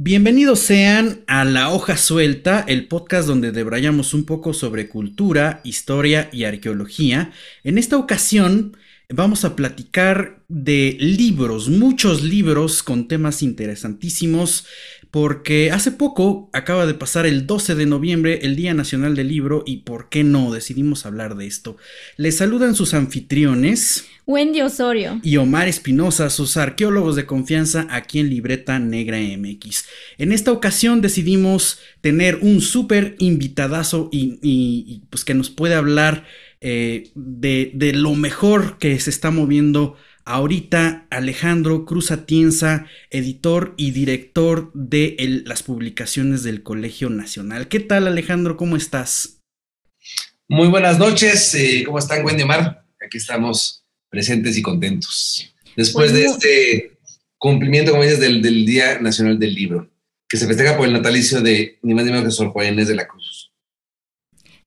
Bienvenidos sean a La Hoja Suelta, el podcast donde debrayamos un poco sobre cultura, historia y arqueología. En esta ocasión vamos a platicar de libros, muchos libros con temas interesantísimos, porque hace poco acaba de pasar el 12 de noviembre, el Día Nacional del Libro, y por qué no decidimos hablar de esto. Les saludan sus anfitriones. Wendy Osorio. Y Omar Espinosa, sus arqueólogos de confianza aquí en Libreta Negra MX. En esta ocasión decidimos tener un súper invitadazo y, pues que nos puede hablar eh, de, de lo mejor que se está moviendo ahorita Alejandro Cruz Atienza, editor y director de las publicaciones del Colegio Nacional. ¿Qué tal Alejandro? ¿Cómo estás? Muy buenas noches. Eh, ¿Cómo están, Wendy Mar? Aquí estamos presentes y contentos. Después de este cumplimiento, como dices, del, del, Día Nacional del Libro, que se festeja por el natalicio de ni más ni menos que Sor Inés de la Cruz.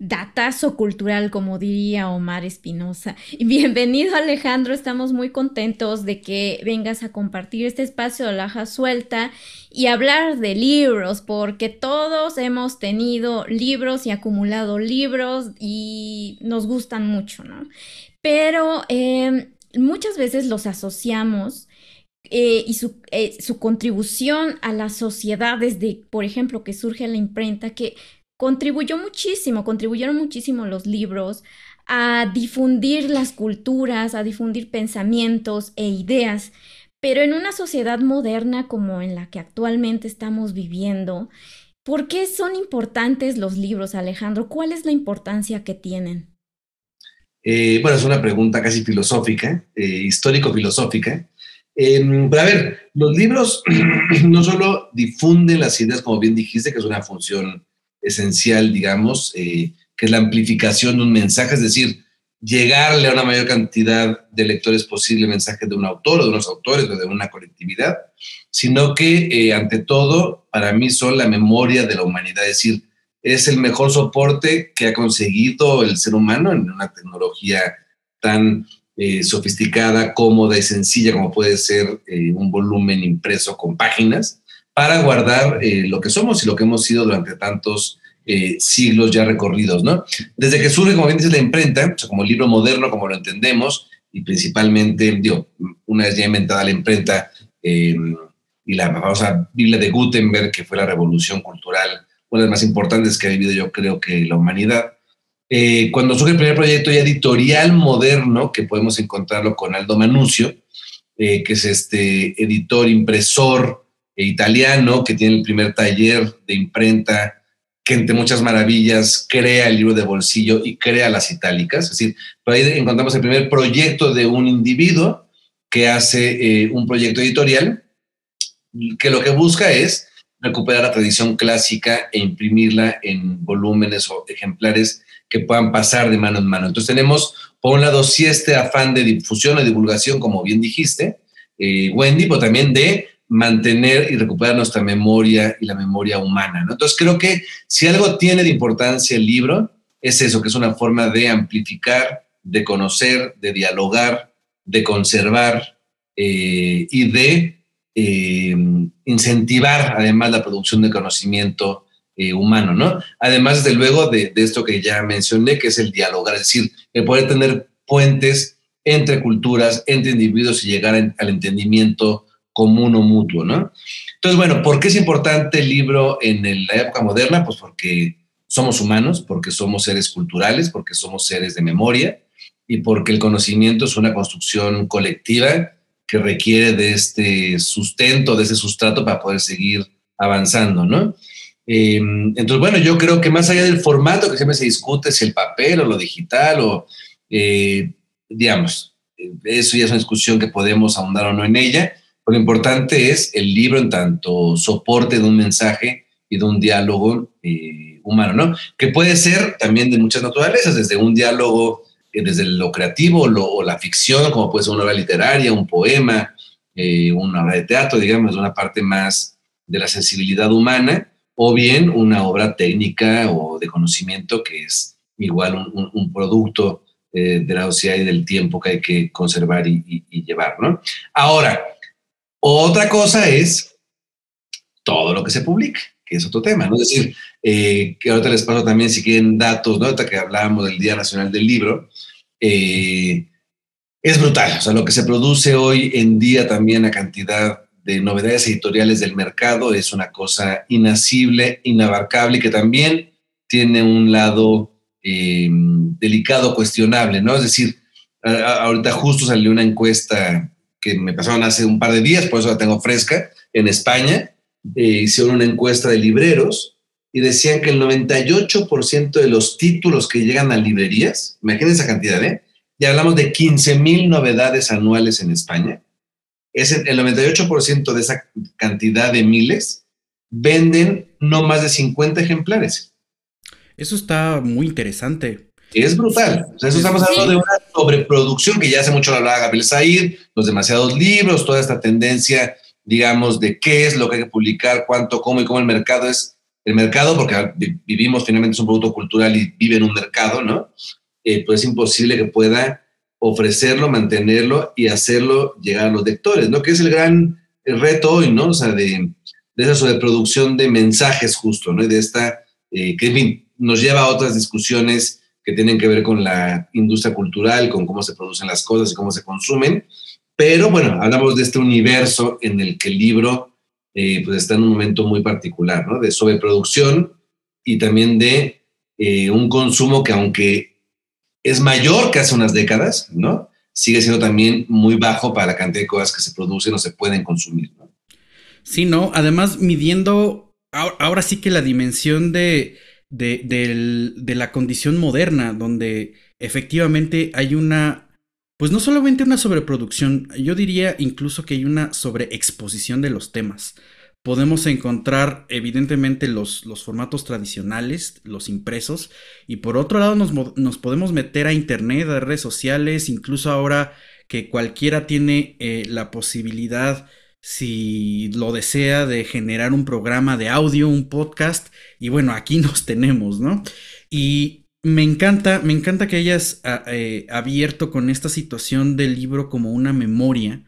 Datazo cultural, como diría Omar Espinosa. Bienvenido Alejandro, estamos muy contentos de que vengas a compartir este espacio de laja suelta y hablar de libros, porque todos hemos tenido libros y acumulado libros y nos gustan mucho, ¿no? pero em, muchas veces los asociamos eh, y su, eh, su, contribución a la sociedad desde, por ejemplo, que surge la imprenta, que contribuyó muchísimo, contribuyeron muchísimo los libros a difundir las culturas, a difundir pensamientos e ideas. Pero en una sociedad moderna como en la que actualmente estamos viviendo, ¿por qué son importantes los libros, Alejandro? ¿Cuál es la importancia que tienen? Eh, bueno, es una pregunta casi filosófica, eh, histórico-filosófica. Em, pero a ver, los libros no solo difunden las ideas, como bien dijiste, que es una función esencial, digamos, eh, que es la amplificación de un mensaje, es decir, llegarle a una mayor cantidad de lectores posible el mensaje de un autor o de unos autores o de una colectividad, sino que, ante todo, para mí son la memoria de la humanidad, es decir, es el mejor soporte que ha conseguido el ser humano en una tecnología tan eh, sofisticada, cómoda y sencilla como puede ser eh, un volumen impreso con páginas para guardar eh, lo que somos y lo que hemos sido durante tantos siglos ya recorridos, ¿no? Desde que surge, como bien dice la imprenta, como libro moderno, como lo entendemos, y principalmente, digo, una vez ya inventada la imprenta y la famosa Biblia de Gutenberg, que fue la revolución cultural una de las más importantes que ha vivido yo creo que la humanidad. Eh, cuando surge el primer proyecto editorial moderno, que podemos encontrarlo con Aldo Manuccio, eh, que es este editor, impresor eh, italiano, que tiene el primer taller de imprenta, que entre muchas maravillas crea el libro de bolsillo y crea las itálicas. Es decir, por ahí encontramos el primer proyecto de un individuo que hace un proyecto editorial, que lo que busca es recuperar la tradición clásica e imprimirla en volúmenes o ejemplares que puedan pasar de mano en mano. Entonces tenemos, por un lado, sí este afán de difusión o divulgación, como bien dijiste, eh, Wendy, pero también de mantener y recuperar nuestra memoria y la memoria humana. Entonces creo que si algo tiene de importancia el libro, es eso, que es una forma de amplificar, de conocer, de dialogar, de conservar eh, y de eh, incentivar además la producción de conocimiento eh, humano, ¿no? Además, desde luego, de, esto que ya mencioné, que es el dialogar, es decir, el poder tener puentes entre culturas, entre individuos y llegar al entendimiento común o mutuo, ¿no? Entonces, bueno, ¿por qué es importante el libro en la época moderna? Pues porque somos humanos, porque somos seres culturales, porque somos seres de memoria y porque el conocimiento es una construcción colectiva que requiere de este sustento, de ese sustrato para poder seguir avanzando, ¿no? Em, entonces, bueno, yo creo que más allá del formato que siempre se discute, si el papel o lo digital o, eh, digamos, eso ya es una discusión que podemos ahondar o no en ella, lo importante es el libro en tanto soporte de un mensaje y de un diálogo eh, humano, ¿no? Que puede ser también de muchas naturalezas, desde un diálogo eh, desde lo creativo o la ficción, como puede ser una obra literaria, un poema, eh, una obra de teatro, digamos, una parte más de la sensibilidad humana, o bien una obra técnica o de conocimiento que es igual un, producto eh, de la sociedad y del tiempo que hay que conservar y, y llevar, ¿no? Ahora, otra cosa es todo lo que se publique, que es otro tema. Es decir, eh, que ahorita les paso también, si quieren datos, ¿no? Ahorita que hablábamos del Día Nacional del Libro, eh, es brutal. O sea, lo que se produce hoy en día también a cantidad de novedades editoriales del mercado es una cosa inasible, inabarcable, que también tiene un lado eh, delicado, cuestionable, ¿no? Es decir, ahorita justo salió una encuesta que me pasaron hace un par de días, por eso la tengo fresca, en España, eh, hicieron una encuesta de libreros y decían que el 98% de los títulos que llegan a librerías, imagínense esa cantidad, ¿eh? Ya hablamos de 15 mil novedades anuales en España. Es el, 98% de esa cantidad de miles venden no más de 50 ejemplares. Eso está muy interesante. Es brutal. O sea, eso estamos hablando de una sobreproducción que ya hace mucho lo hablaba Gabriel Said, los demasiados libros, toda esta tendencia, digamos, de qué es lo que hay que publicar, cuánto, cómo y cómo el mercado es el mercado, porque vivimos finalmente es un producto cultural y vive en un mercado, ¿no? Eh, pues es imposible que pueda ofrecerlo, mantenerlo y hacerlo llegar a los lectores, ¿no? Que es el gran reto hoy, ¿no? O sea, de, de esa sobreproducción de mensajes justo, ¿no? Y de esta, eh, que en fin, nos lleva a otras discusiones que tienen que ver con la industria cultural, con cómo se producen las cosas y cómo se consumen. Pero bueno, hablamos de este universo en el que el libro eh, pues está en un momento muy particular, ¿no? De sobreproducción y también de eh, un consumo que aunque es mayor que hace unas décadas, ¿no? Sigue siendo también muy bajo para la cantidad de cosas que se producen o se pueden consumir, ¿no? Sí, ¿no? Además, midiendo ahora, sí que la dimensión de, de la condición moderna, donde efectivamente hay una pues no solamente una sobreproducción, yo diría incluso que hay una sobreexposición de los temas. Podemos encontrar evidentemente los, los formatos tradicionales, los impresos, y por otro lado nos, podemos meter a internet, a redes sociales, incluso ahora que cualquiera tiene eh, la posibilidad, si lo desea, de generar un programa de audio, un podcast, y bueno, aquí nos tenemos, ¿no? Y me encanta, me encanta que hayas ah, eh, abierto con esta situación del libro como una memoria,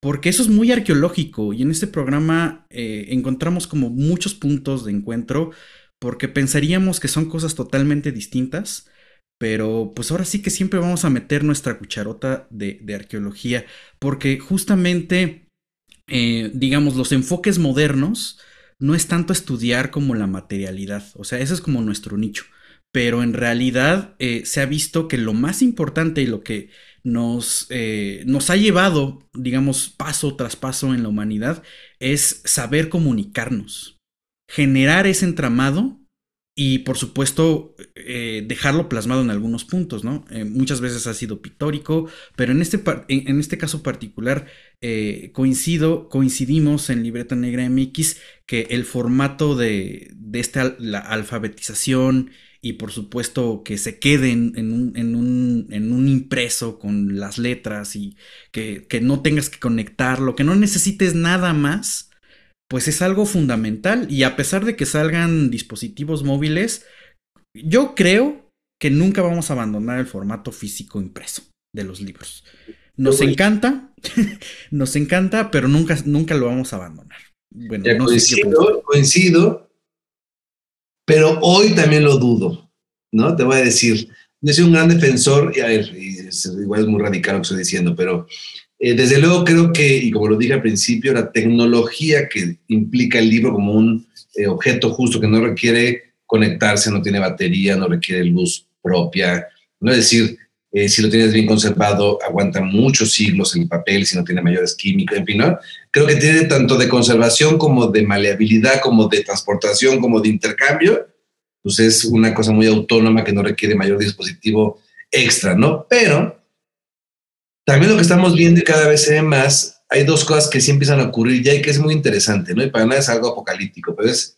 porque eso es muy arqueológico y en este programa eh, encontramos como muchos puntos de encuentro, porque pensaríamos que son cosas totalmente distintas, pero pues ahora sí que siempre vamos a meter nuestra cucharota de, arqueología, porque justamente, eh, digamos, los enfoques modernos no es tanto estudiar como la materialidad, o sea, ese es como nuestro nicho pero en realidad eh, se ha visto que lo más importante y lo que nos, eh, nos ha llevado, digamos, paso tras paso en la humanidad es saber comunicarnos, generar ese entramado y por supuesto dejarlo plasmado en algunos puntos, ¿no? muchas veces ha sido pictórico, pero en este, en, este caso particular coincido, coincidimos en Libreta Negra MX que el formato de, de esta la alfabetización y por supuesto que se queden en un, en un, en un impreso con las letras y que, que, no tengas que conectarlo, que no necesites nada más, pues es algo fundamental y a pesar de que salgan dispositivos móviles, yo creo que nunca vamos a abandonar el formato físico impreso de los libros. Nos encanta, nos encanta, pero nunca, nunca lo vamos a abandonar. Bueno, no coincido, coincido pero hoy también lo dudo, ¿no? Te voy a decir, yo soy un gran defensor, y a ver, igual es muy radical lo que estoy diciendo, pero eh, desde luego creo que, y como lo dije al principio, la tecnología que implica el libro como un eh, objeto justo que no requiere conectarse, no tiene batería, no requiere luz propia, no es decir, eh, si lo tienes bien conservado, aguanta muchos siglos el papel, si no tiene mayores químicos, en fin, ¿no? Creo que tiene tanto de conservación como de maleabilidad, como de transportación, como de intercambio, pues es una cosa muy autónoma que no requiere mayor dispositivo extra, ¿no? Pero también lo que estamos viendo y cada vez se ve más, hay dos cosas que sí empiezan a ocurrir ya y que es muy interesante, ¿no? Y para nada es algo apocalíptico, pero es...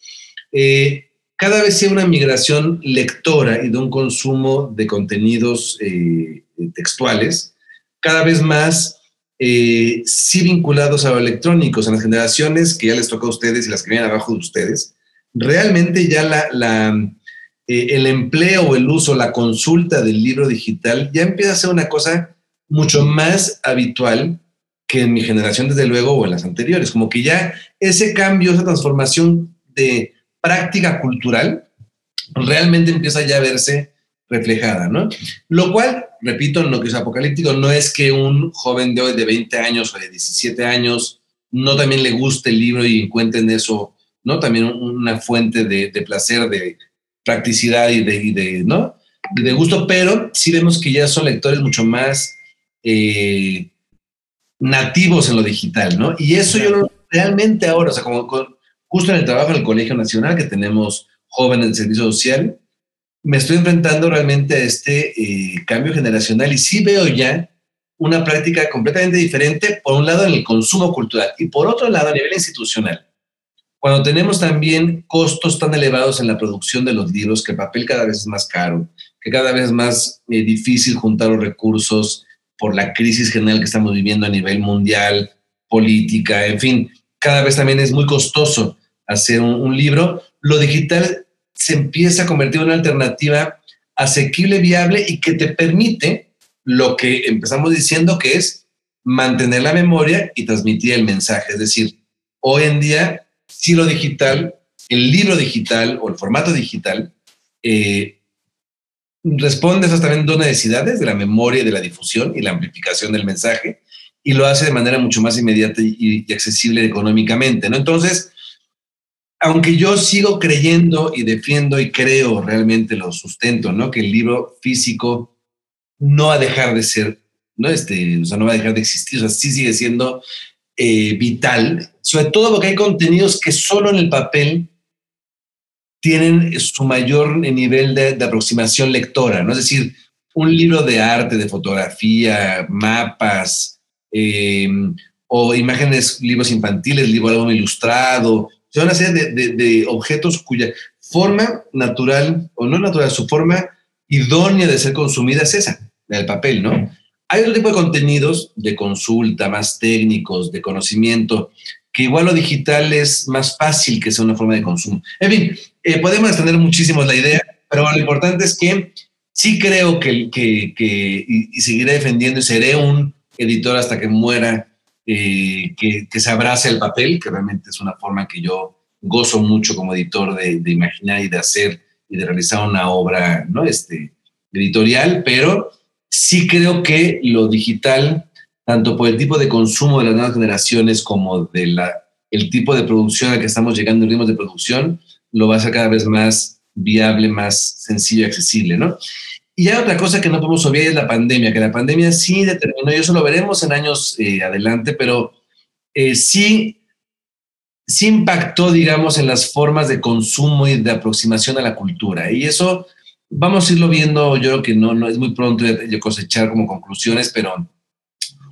Eh, cada vez hay una migración lectora y de un consumo de contenidos eh, textuales, cada vez más eh, sí vinculados a lo electrónico, a las generaciones que ya les toca a ustedes y las que vienen abajo de ustedes, realmente ya la, eh, el empleo el uso, la consulta del libro digital ya empieza a ser una cosa mucho más habitual que en mi generación, desde luego, o en las anteriores. Como que ya ese cambio, esa transformación de práctica cultural, realmente empieza ya a verse reflejada, ¿no? Lo cual, repito, en lo que es apocalíptico, no es que un joven de hoy de 20 años o de 17 años no también le guste el libro y encuentre en eso, ¿no? También una fuente de, placer, de practicidad y de, ¿no? de gusto, pero sí vemos que ya son lectores mucho más eh, nativos en lo digital, ¿no? Y eso yo realmente ahora, o sea, como justo en el trabajo en el Colegio Nacional, que tenemos jóvenes en servicio social, me estoy enfrentando realmente a este eh, cambio generacional y sí veo ya una práctica completamente diferente, por un lado en el consumo cultural y por otro lado a nivel institucional. Cuando tenemos también costos tan elevados en la producción de los libros, que el papel cada vez es más caro, que cada vez es más eh, difícil juntar los recursos por la crisis general que estamos viviendo a nivel mundial, política, en fin, cada vez también es muy costoso hacer un libro. Lo digital se empieza a convertir en una alternativa asequible, viable y que te permite lo que empezamos diciendo que es mantener la memoria y transmitir el mensaje. Es decir, hoy en día, si lo digital, el libro digital o el formato digital, eh, responde a esas también dos necesidades de la memoria de la difusión y la amplificación del mensaje y lo hace de manera mucho más inmediata y, y accesible económicamente, ¿no? Entonces, aunque yo sigo creyendo y defiendo y creo realmente lo sustento, ¿no? Que el libro físico no va a dejar de ser, ¿no? Este, o sea, no va a dejar de existir, o sea, sí sigue siendo eh, vital, sobre todo porque hay contenidos que solo en el papel tienen su mayor nivel de, aproximación lectora, ¿no? Es decir, un libro de arte, de fotografía, mapas, eh, o imágenes, libros infantiles, libro álbum ilustrado, son una serie de, objetos cuya forma natural o no natural, su forma idónea de ser consumida es esa, del papel, ¿no? Hay otro tipo de contenidos de consulta, más técnicos, de conocimiento, que igual lo digital es más fácil que sea una forma de consumo. En fin, eh, podemos extender muchísimo la idea, pero lo importante es que sí creo que, que, que y seguiré defendiendo y seré un editor hasta que muera eh, que, se abrace el papel, que realmente es una forma que yo gozo mucho como editor de, imaginar y de hacer y de realizar una obra ¿no? este, editorial, pero sí creo que lo digital, tanto por el tipo de consumo de las nuevas generaciones como de la, el tipo de producción al que estamos llegando, en ritmos de producción, lo va a hacer cada vez más viable, más sencillo y accesible, ¿no? Y hay otra cosa que no podemos obviar es la pandemia, que la pandemia sí determinó, y eso lo veremos en años eh, adelante, pero eh, sí, sí impactó, digamos, en las formas de consumo y de aproximación a la cultura. Y eso vamos a irlo viendo, yo creo que no, no es muy pronto de cosechar como conclusiones, pero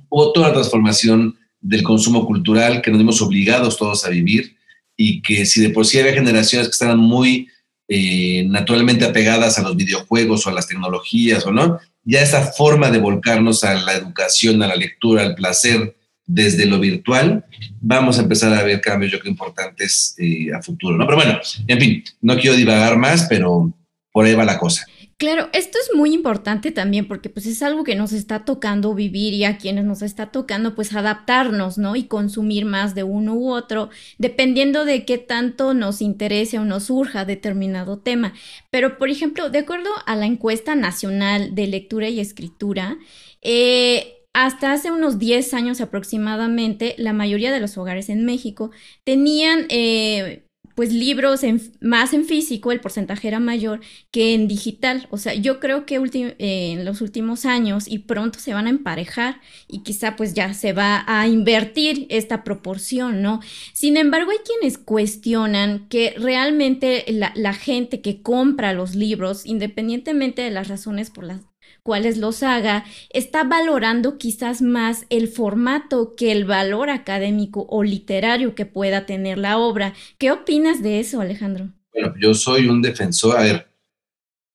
hubo toda la transformación del consumo cultural que nos vimos obligados todos a vivir y que si de por sí había generaciones que estaban muy eh, naturalmente apegadas a los videojuegos o a las tecnologías o no, ya esa forma de volcarnos a la educación, a la lectura, al placer desde lo virtual, vamos a empezar a ver cambios yo creo importantes eh, a futuro, ¿no? Pero bueno, en fin, no quiero divagar más, pero por ahí va la cosa. Claro, esto es muy importante también porque pues es algo que nos está tocando vivir y a quienes nos está tocando pues adaptarnos, ¿no? Y consumir más de uno u otro, dependiendo de qué tanto nos interese o nos surja determinado tema. Pero, por ejemplo, de acuerdo a la encuesta nacional de lectura y escritura, eh, hasta hace unos 10 años aproximadamente, la mayoría de los hogares en México tenían eh, pues libros más en físico, el porcentaje era mayor que en digital. O sea, yo creo que eh, en los últimos años y pronto se van a emparejar y quizá pues ya se va a invertir esta proporción, ¿no? Sin embargo, hay quienes cuestionan que realmente la, la gente que compra los libros, independientemente de las razones por las cuales los haga, está valorando quizás más el formato que el valor académico o literario que pueda tener la obra. ¿Qué opinas de eso, Alejandro? Bueno, yo soy un defensor. A ver,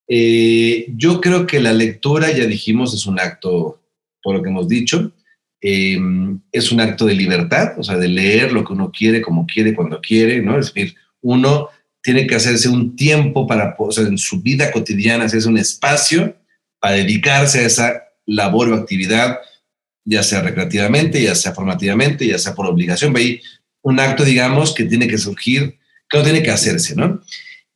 eh, yo creo que la lectura, ya dijimos, es un acto, por lo que hemos dicho, eh, es un acto de libertad, o sea, de leer lo que uno quiere, como quiere, cuando quiere, ¿no? Es decir, uno tiene que hacerse un tiempo para, o sea, en su vida cotidiana, hacerse un espacio para dedicarse a esa labor o actividad ya sea recreativamente, ya sea formativamente, ya sea por obligación. Hay un acto, digamos, que tiene que surgir, que no tiene que hacerse, ¿no?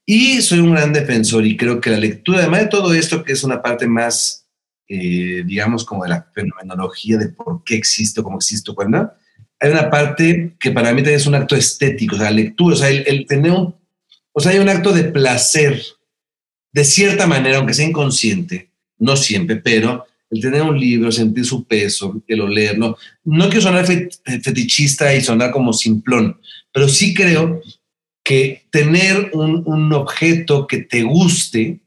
Y soy un gran defensor y creo que la lectura, además de todo esto, que es una parte más, eh, digamos, como de la fenomenología de por qué existo, cómo existo, cuál no, hay una parte que para mí también es un acto estético, o sea, lectura, o sea, el, tener un, o sea, hay un acto de placer, de cierta manera, aunque sea inconsciente, no siempre, pero el tener un libro, sentir su peso, el olerlo, no quiero sonar fetichista y sonar como simplón, pero sí creo que tener un, un, objeto que te guste,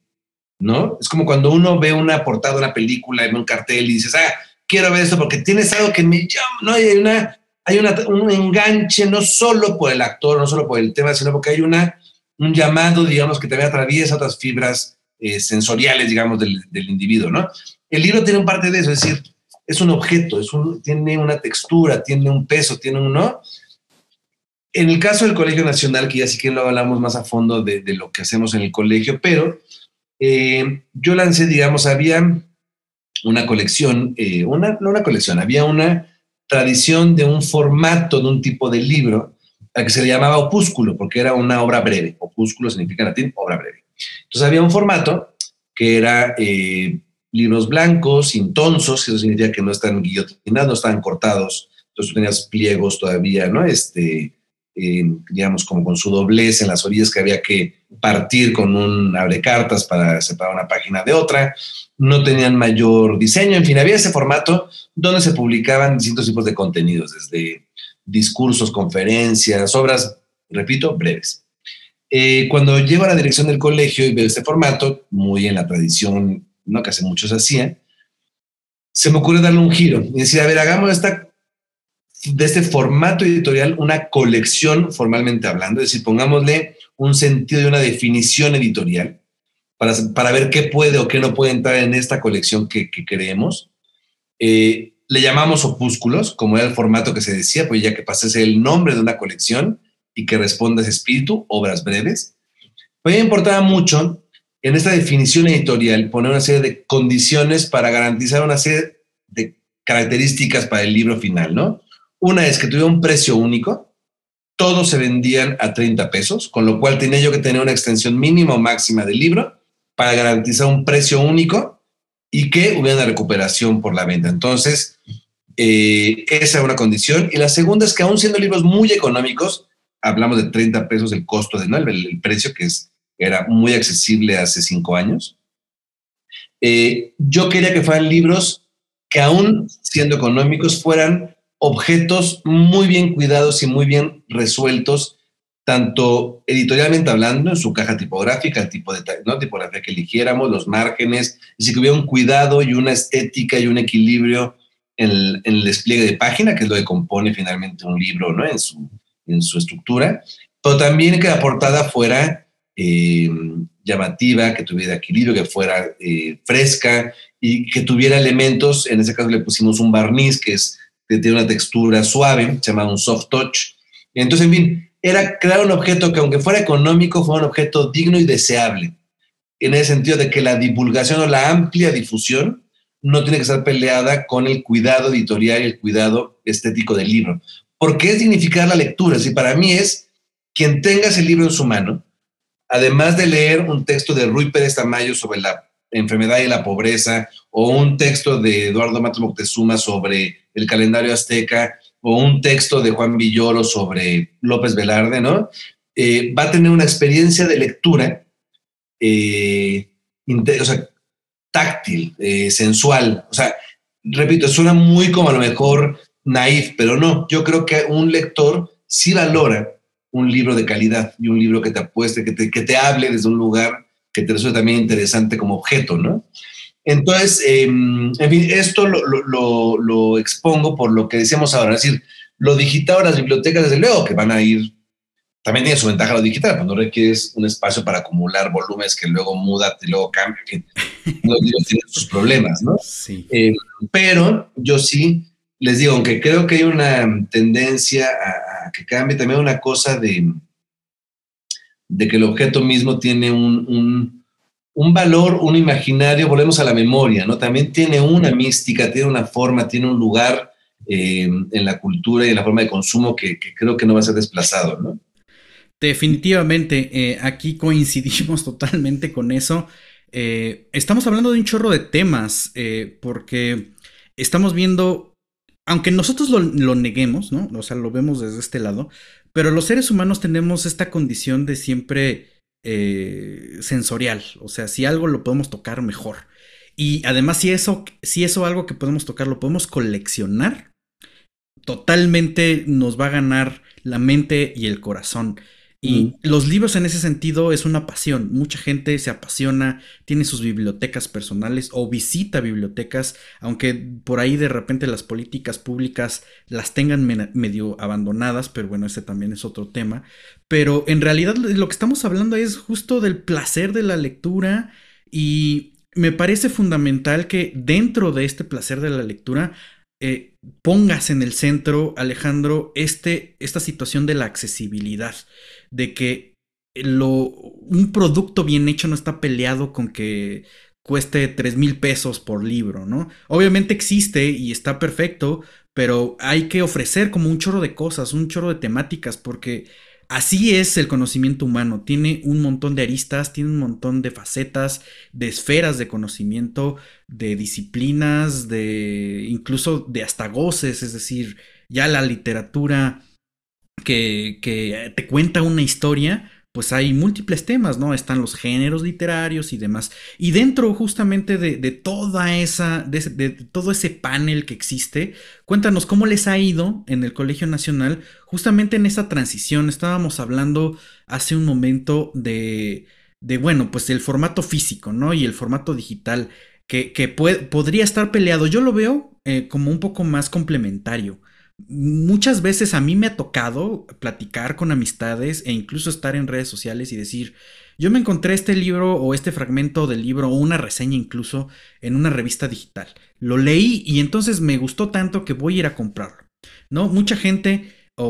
¿no? Es como cuando uno ve una portada de una película en un cartel y dices, ah, quiero ver esto porque tienes algo que me llama, ¿no? hay, una, hay una, un enganche no solo por el actor, no solo por el tema, sino porque hay una, un llamado, digamos, que también atraviesa otras fibras eh, sensoriales, digamos, del, del, individuo, ¿no? El libro tiene un parte de eso, es decir, es un objeto, es un, tiene una textura, tiene un peso, tiene un, ¿no? En el caso del Colegio Nacional, que ya sí que lo hablamos más a fondo de, lo que hacemos en el colegio, pero eh, yo lancé, digamos, había una colección, eh, una, no una colección, había una tradición de un formato de un tipo de libro al que se le llamaba opúsculo, porque era una obra breve. Opúsculo significa en latín obra breve. Entonces había un formato que era eh, libros blancos, intonsos, eso significa que no están guillotinados, no están cortados. Entonces tú tenías pliegos todavía, ¿no? Este, digamos, como con su doblez en las orillas que había que partir con un abrecartas para separar una página de otra. No tenían mayor diseño, en fin, había ese formato donde se publicaban distintos tipos de contenidos, desde discursos, conferencias, obras, repito, breves. Eh, cuando llego a la dirección del colegio y veo este formato, muy en la tradición, no que hace muchos hacían, se me ocurre darle un giro y decir, a ver, hagamos esta de este formato editorial una colección formalmente hablando, es decir, pongámosle un sentido y una definición editorial para, para ver qué puede o qué no puede entrar en esta colección que, que creemos. Eh, le llamamos opúsculos, como era el formato que se decía, pues ya que pasase el nombre de una colección y que responda a ese espíritu, obras breves. Me importaba mucho en esta definición editorial poner una serie de condiciones para garantizar una serie de características para el libro final, ¿no? Una es que tuviera un precio único, todos se vendían a 30 pesos, con lo cual tenía yo que tener una extensión mínima o máxima del libro para garantizar un precio único y que hubiera una recuperación por la venta. Entonces, eh, esa es una condición. Y la segunda es que aún siendo libros muy económicos, hablamos de 30 pesos el costo de, ¿no? el, precio que es, era muy accesible hace cinco años, eh, yo quería que fueran libros que aún siendo económicos fueran objetos muy bien cuidados y muy bien resueltos, tanto editorialmente hablando, en su caja tipográfica, el tipo de ¿no? tipografía que eligiéramos, los márgenes, y que hubiera un cuidado y una estética y un equilibrio en el, despliegue de página, que es lo que compone finalmente un libro ¿no? en, su, en su estructura, pero también que la portada fuera eh, llamativa, que tuviera equilibrio, que fuera eh, fresca y que tuviera elementos, en ese caso le pusimos un barniz que es que tiene una textura suave, se llama un soft touch. Entonces, en fin, era crear un objeto que aunque fuera económico, fuera un objeto digno y deseable, en el sentido de que la divulgación o la amplia difusión no tiene que estar peleada con el cuidado editorial y el cuidado estético del libro. Porque es dignificar la lectura. Si para mí es quien tenga ese libro en su mano, además de leer un texto de Rui Pérez Tamayo sobre la enfermedad y la pobreza, o un texto de Eduardo Matos Moctezuma sobre el calendario azteca, o un texto de Juan Villoro sobre López Velarde, ¿no? Eh, va a tener una experiencia de lectura, eh, táctil, eh, sensual. O sea, repito, suena muy como a lo mejor naif, pero no. Yo creo que un lector sí valora un libro de calidad y un libro que te apueste, que te, que te hable desde un lugar que te resulta también interesante como objeto, ¿no? Entonces, em, en fin, esto lo, expongo por lo que decíamos ahora, es decir, lo digital, las bibliotecas, desde luego que van a ir, también tiene su ventaja lo digital, cuando requieres un espacio para acumular volúmenes que luego muda y luego cambia, que los libros tienen sus problemas, ¿no? Sí. Em, pero yo sí les digo, aunque creo que hay una tendencia a que cambie, también una cosa de de que el objeto mismo tiene un, un valor, un imaginario, volvemos a la memoria, ¿no? También tiene una mística, tiene una forma, tiene un lugar eh, en la cultura y en la forma de consumo que, creo que no va a ser desplazado, ¿no? Definitivamente, eh, aquí coincidimos totalmente con eso. Eh, estamos hablando de un chorro de temas, porque estamos viendo, aunque nosotros lo, neguemos, ¿no? O sea, lo vemos desde este lado, pero los seres humanos tenemos esta condición de siempre eh, sensorial. O sea, si algo lo podemos tocar, mejor. Y además, si eso, si eso algo que podemos tocar lo podemos coleccionar, totalmente nos va a ganar la mente y el corazón. Y los libros en ese sentido es una pasión. Mucha gente se apasiona, tiene sus bibliotecas personales o visita bibliotecas, aunque por ahí de repente las políticas públicas las tengan medio abandonadas, pero bueno, ese también es otro tema. Pero en realidad lo que estamos hablando es justo del placer de la lectura y me parece fundamental que dentro de este placer de la lectura eh, pongas en el centro, Alejandro, este, esta situación de la accesibilidad de que lo, un producto bien hecho no está peleado con que cueste 3 mil pesos por libro, ¿no? Obviamente existe y está perfecto, pero hay que ofrecer como un chorro de cosas, un chorro de temáticas, porque así es el conocimiento humano. Tiene un montón de aristas, tiene un montón de facetas, de esferas de conocimiento, de disciplinas, de incluso de hasta goces, es decir, ya la literatura que, te cuenta una historia, pues hay múltiples temas, ¿no? Están los géneros literarios y demás. Y dentro justamente de, toda esa, de, todo ese panel que existe, cuéntanos cómo les ha ido en el Colegio Nacional, justamente en esa transición. Estábamos hablando hace un momento de, de bueno, pues el formato físico, ¿no? Y el formato digital, que, podría estar peleado. Yo lo veo eh, como un poco más complementario muchas veces a mí me ha tocado platicar con amistades e incluso estar en redes sociales y decir, yo me encontré este libro o este fragmento del libro o una reseña incluso en una revista digital. Lo leí y entonces me gustó tanto que voy a ir a comprarlo. ¿No? Mucha gente o,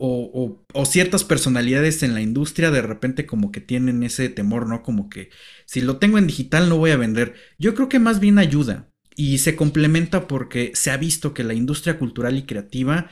o, o, ciertas personalidades en la industria de repente como que tienen ese temor, ¿no? Como que si lo tengo en digital no voy a vender. Yo creo que más bien ayuda y se complementa porque se ha visto que la industria cultural y creativa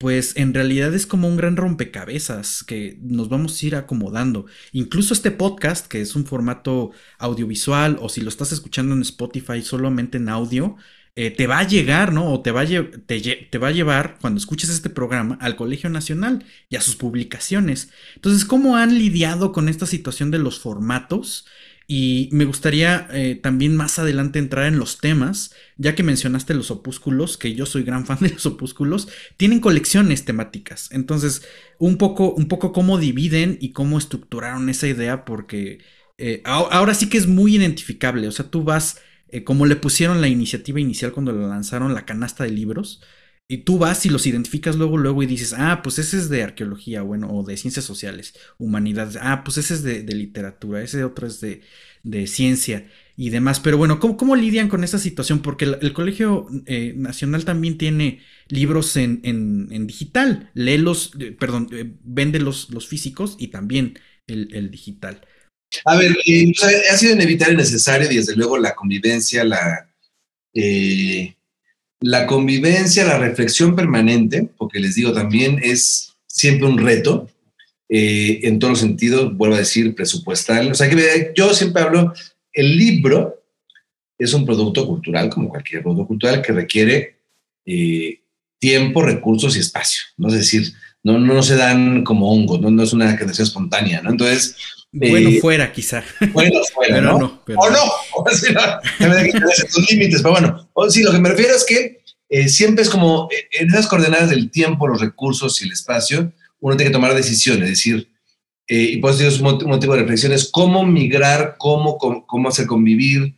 pues en realidad es como un gran rompecabezas que nos vamos a ir acomodando. Incluso este podcast, que es un formato audiovisual, o si lo estás escuchando en Spotify solamente en audio, eh, te va a llegar, ¿no? O te va a, te, te va a llevar, cuando escuches este programa, al Colegio Nacional y a sus publicaciones. Entonces, ¿cómo han lidiado con esta situación de los formatos? Y me gustaría eh, también más adelante entrar en los temas, ya que mencionaste los opúsculos, que yo soy gran fan de los opúsculos, tienen colecciones temáticas. Entonces, un poco, un poco cómo dividen y cómo estructuraron esa idea, porque eh, ahora sí que es muy identificable. O sea, tú vas, eh, como le pusieron la iniciativa inicial cuando la lanzaron, la canasta de libros, y tú vas y los identificas luego, luego y dices, ah, pues ese es de arqueología, bueno, o de ciencias sociales, humanidades, ah, pues ese es de, literatura, ese otro es de, ciencia y demás. Pero bueno, ¿cómo, lidian con esa situación? Porque el, Colegio eh, Nacional también tiene libros en, en, digital, léelos, eh, perdón, eh, vende los, los, físicos y también el, digital. A ver, ha sido inevitable y necesario, desde luego la convivencia, la la convivencia, la reflexión permanente, porque les digo, también es siempre un reto, eh, en todos los sentidos, vuelvo a decir, presupuestal. O sea, que yo siempre hablo, el libro es un producto cultural, como cualquier producto cultural, que requiere eh, tiempo, recursos y espacio. ¿no? Es decir, no, no se dan como hongos, no, no es una creación espontánea, ¿no? Entonces, bueno, eh, fuera, quizá. Bueno, fuera, ¿no? O no, o si no, también hay que tus límites, pero bueno, o, sí, lo que me refiero es que eh, siempre es como eh, en esas coordenadas del tiempo, los recursos y el espacio, uno tiene que tomar decisiones, es decir, y por eso es un motivo de reflexión, es cómo migrar, cómo, cómo, hacer convivir,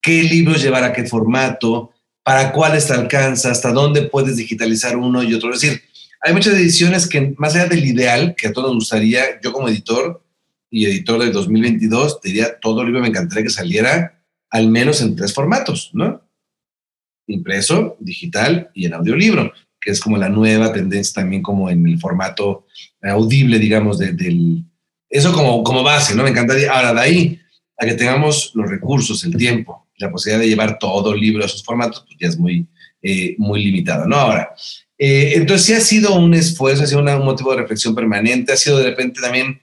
qué libros llevar a qué formato, para cuáles te alcanza, hasta dónde puedes digitalizar uno y otro. Es decir, hay muchas decisiones que más allá del ideal, que a todos nos gustaría, yo como editor, y editor del 2022, diría, todo libro me encantaría que saliera al menos en tres formatos, ¿no? Impreso, digital y en audiolibro, que es como la nueva tendencia también como en el formato audible, digamos, del... Eso como, como base, ¿no? Me encantaría. Ahora, de ahí a que tengamos los recursos, el tiempo, la posibilidad de llevar todo el libro a esos formatos, pues ya es muy, eh, muy limitado, ¿no? Ahora, eh, entonces sí ha sido un esfuerzo, ha sido un motivo de reflexión permanente, ha sido de repente también,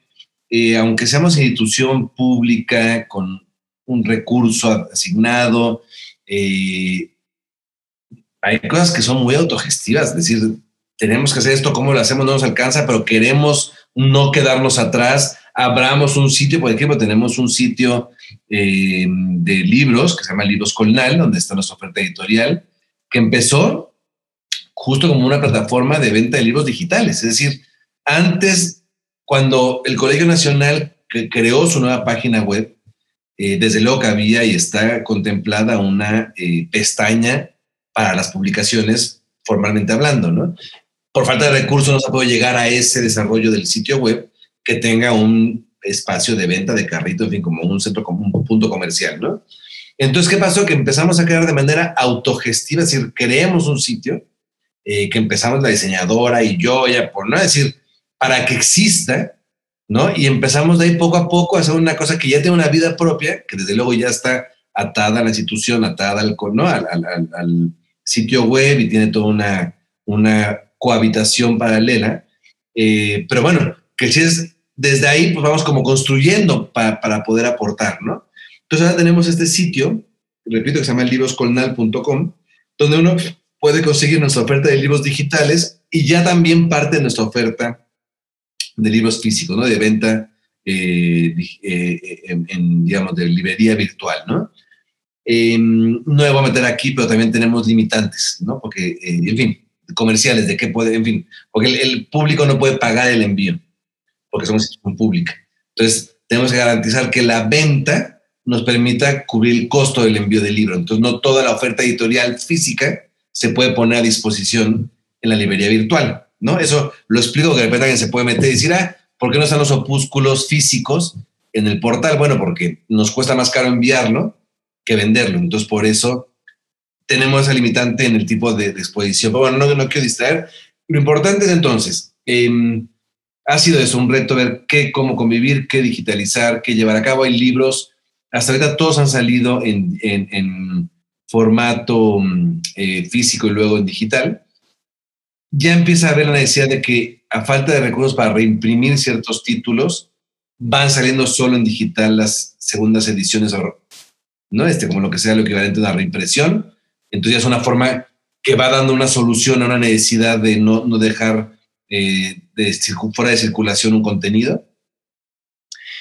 eh, aunque seamos institución pública con un recurso asignado, hay cosas que son muy autogestivas, es decir, tenemos que hacer esto, ¿cómo lo hacemos? No nos alcanza, pero queremos no quedarnos atrás. Abramos un sitio, por ejemplo, tenemos un sitio eh, de libros que se llama Libros Colnal, donde está nuestra oferta editorial, que empezó justo como una plataforma de venta de libros digitales. Es decir, antes, cuando el Colegio Nacional creó su nueva página web, eh, desde luego que había y está contemplada una eh, pestaña para las publicaciones formalmente hablando, ¿no? por falta de recursos no se puede llegar a ese desarrollo del sitio web que tenga un espacio de venta de carrito, en fin, como un centro, como un punto comercial, ¿no? Entonces, ¿qué pasó? Que empezamos a crear de manera autogestiva, es decir, creemos un sitio eh, que empezamos la diseñadora y yo, ya por no decir, para que exista, ¿no? Y empezamos de ahí poco a poco a hacer una cosa que ya tiene una vida propia, que desde luego ya está atada a la institución, atada al, ¿no? al, sitio web y tiene toda una, una cohabitación paralela. Eh, pero bueno, que si es desde ahí, pues vamos como construyendo para poder aportar, ¿no? Entonces ahora tenemos este sitio, repito, que se llama libroscolnal.com, donde uno puede conseguir nuestra oferta de libros digitales y ya también parte de nuestra oferta de libros físicos, ¿no? De venta, eh, eh, en, digamos, de librería virtual, ¿no? no me voy a meter aquí, pero también tenemos limitantes, ¿no? Porque, en fin, comerciales, de qué puede, en fin, porque el, público no puede pagar el envío, porque somos institución pública. Entonces, tenemos que garantizar que la venta nos permita cubrir el costo del envío del libro. Entonces, no toda la oferta editorial física se puede poner a disposición en la librería virtual, ¿no? Eso lo explico, que de repente alguien se puede meter y decir, ah, ¿por qué no están los opúsculos físicos en el portal? Bueno, porque nos cuesta más caro enviarlo que venderlo. Entonces, por eso tenemos esa limitante en el tipo de, exposición. Pero bueno, no, no, quiero distraer. Lo importante es entonces, em, ha sido eso, un reto ver qué, cómo convivir, qué digitalizar, qué llevar a cabo. Hay libros, hasta ahorita todos han salido en, en, formato mm, eh, físico y luego en digital. Ya empieza a haber la necesidad de que, a falta de recursos para reimprimir ciertos títulos, van saliendo solo en digital las segundas ediciones, ¿no? Este, como lo que sea lo equivalente a una reimpresión entonces es una forma que va dando una solución a una necesidad de no, no dejar eh, de fuera de circulación un contenido.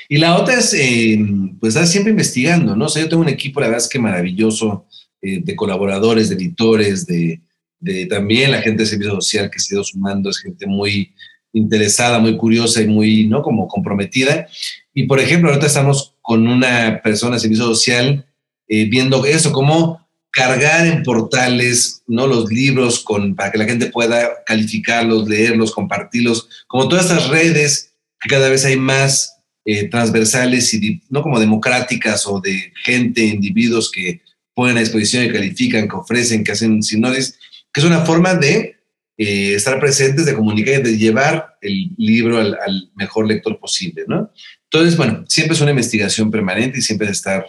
Y la otra es, eh, pues, estar siempre investigando, ¿no? O sea, yo tengo un equipo, la verdad es que maravilloso, eh, de colaboradores, de editores, de, de, también la gente de servicio social que se ha ido sumando, es gente muy interesada, muy curiosa y muy, ¿no? Como comprometida. Y, por ejemplo, ahorita estamos con una persona de servicio social viendo eso, cómo cargar en portales, ¿no? Los libros con, para que la gente pueda calificarlos, leerlos, compartirlos, como todas estas redes que cada vez hay más eh, transversales y no como democráticas o de gente, individuos que ponen a disposición y califican, que ofrecen, que hacen sinodis, que es una forma de eh, estar presentes, de comunicar y de llevar el libro al, al, mejor lector posible, ¿no? Entonces, bueno, siempre es una investigación permanente y siempre de estar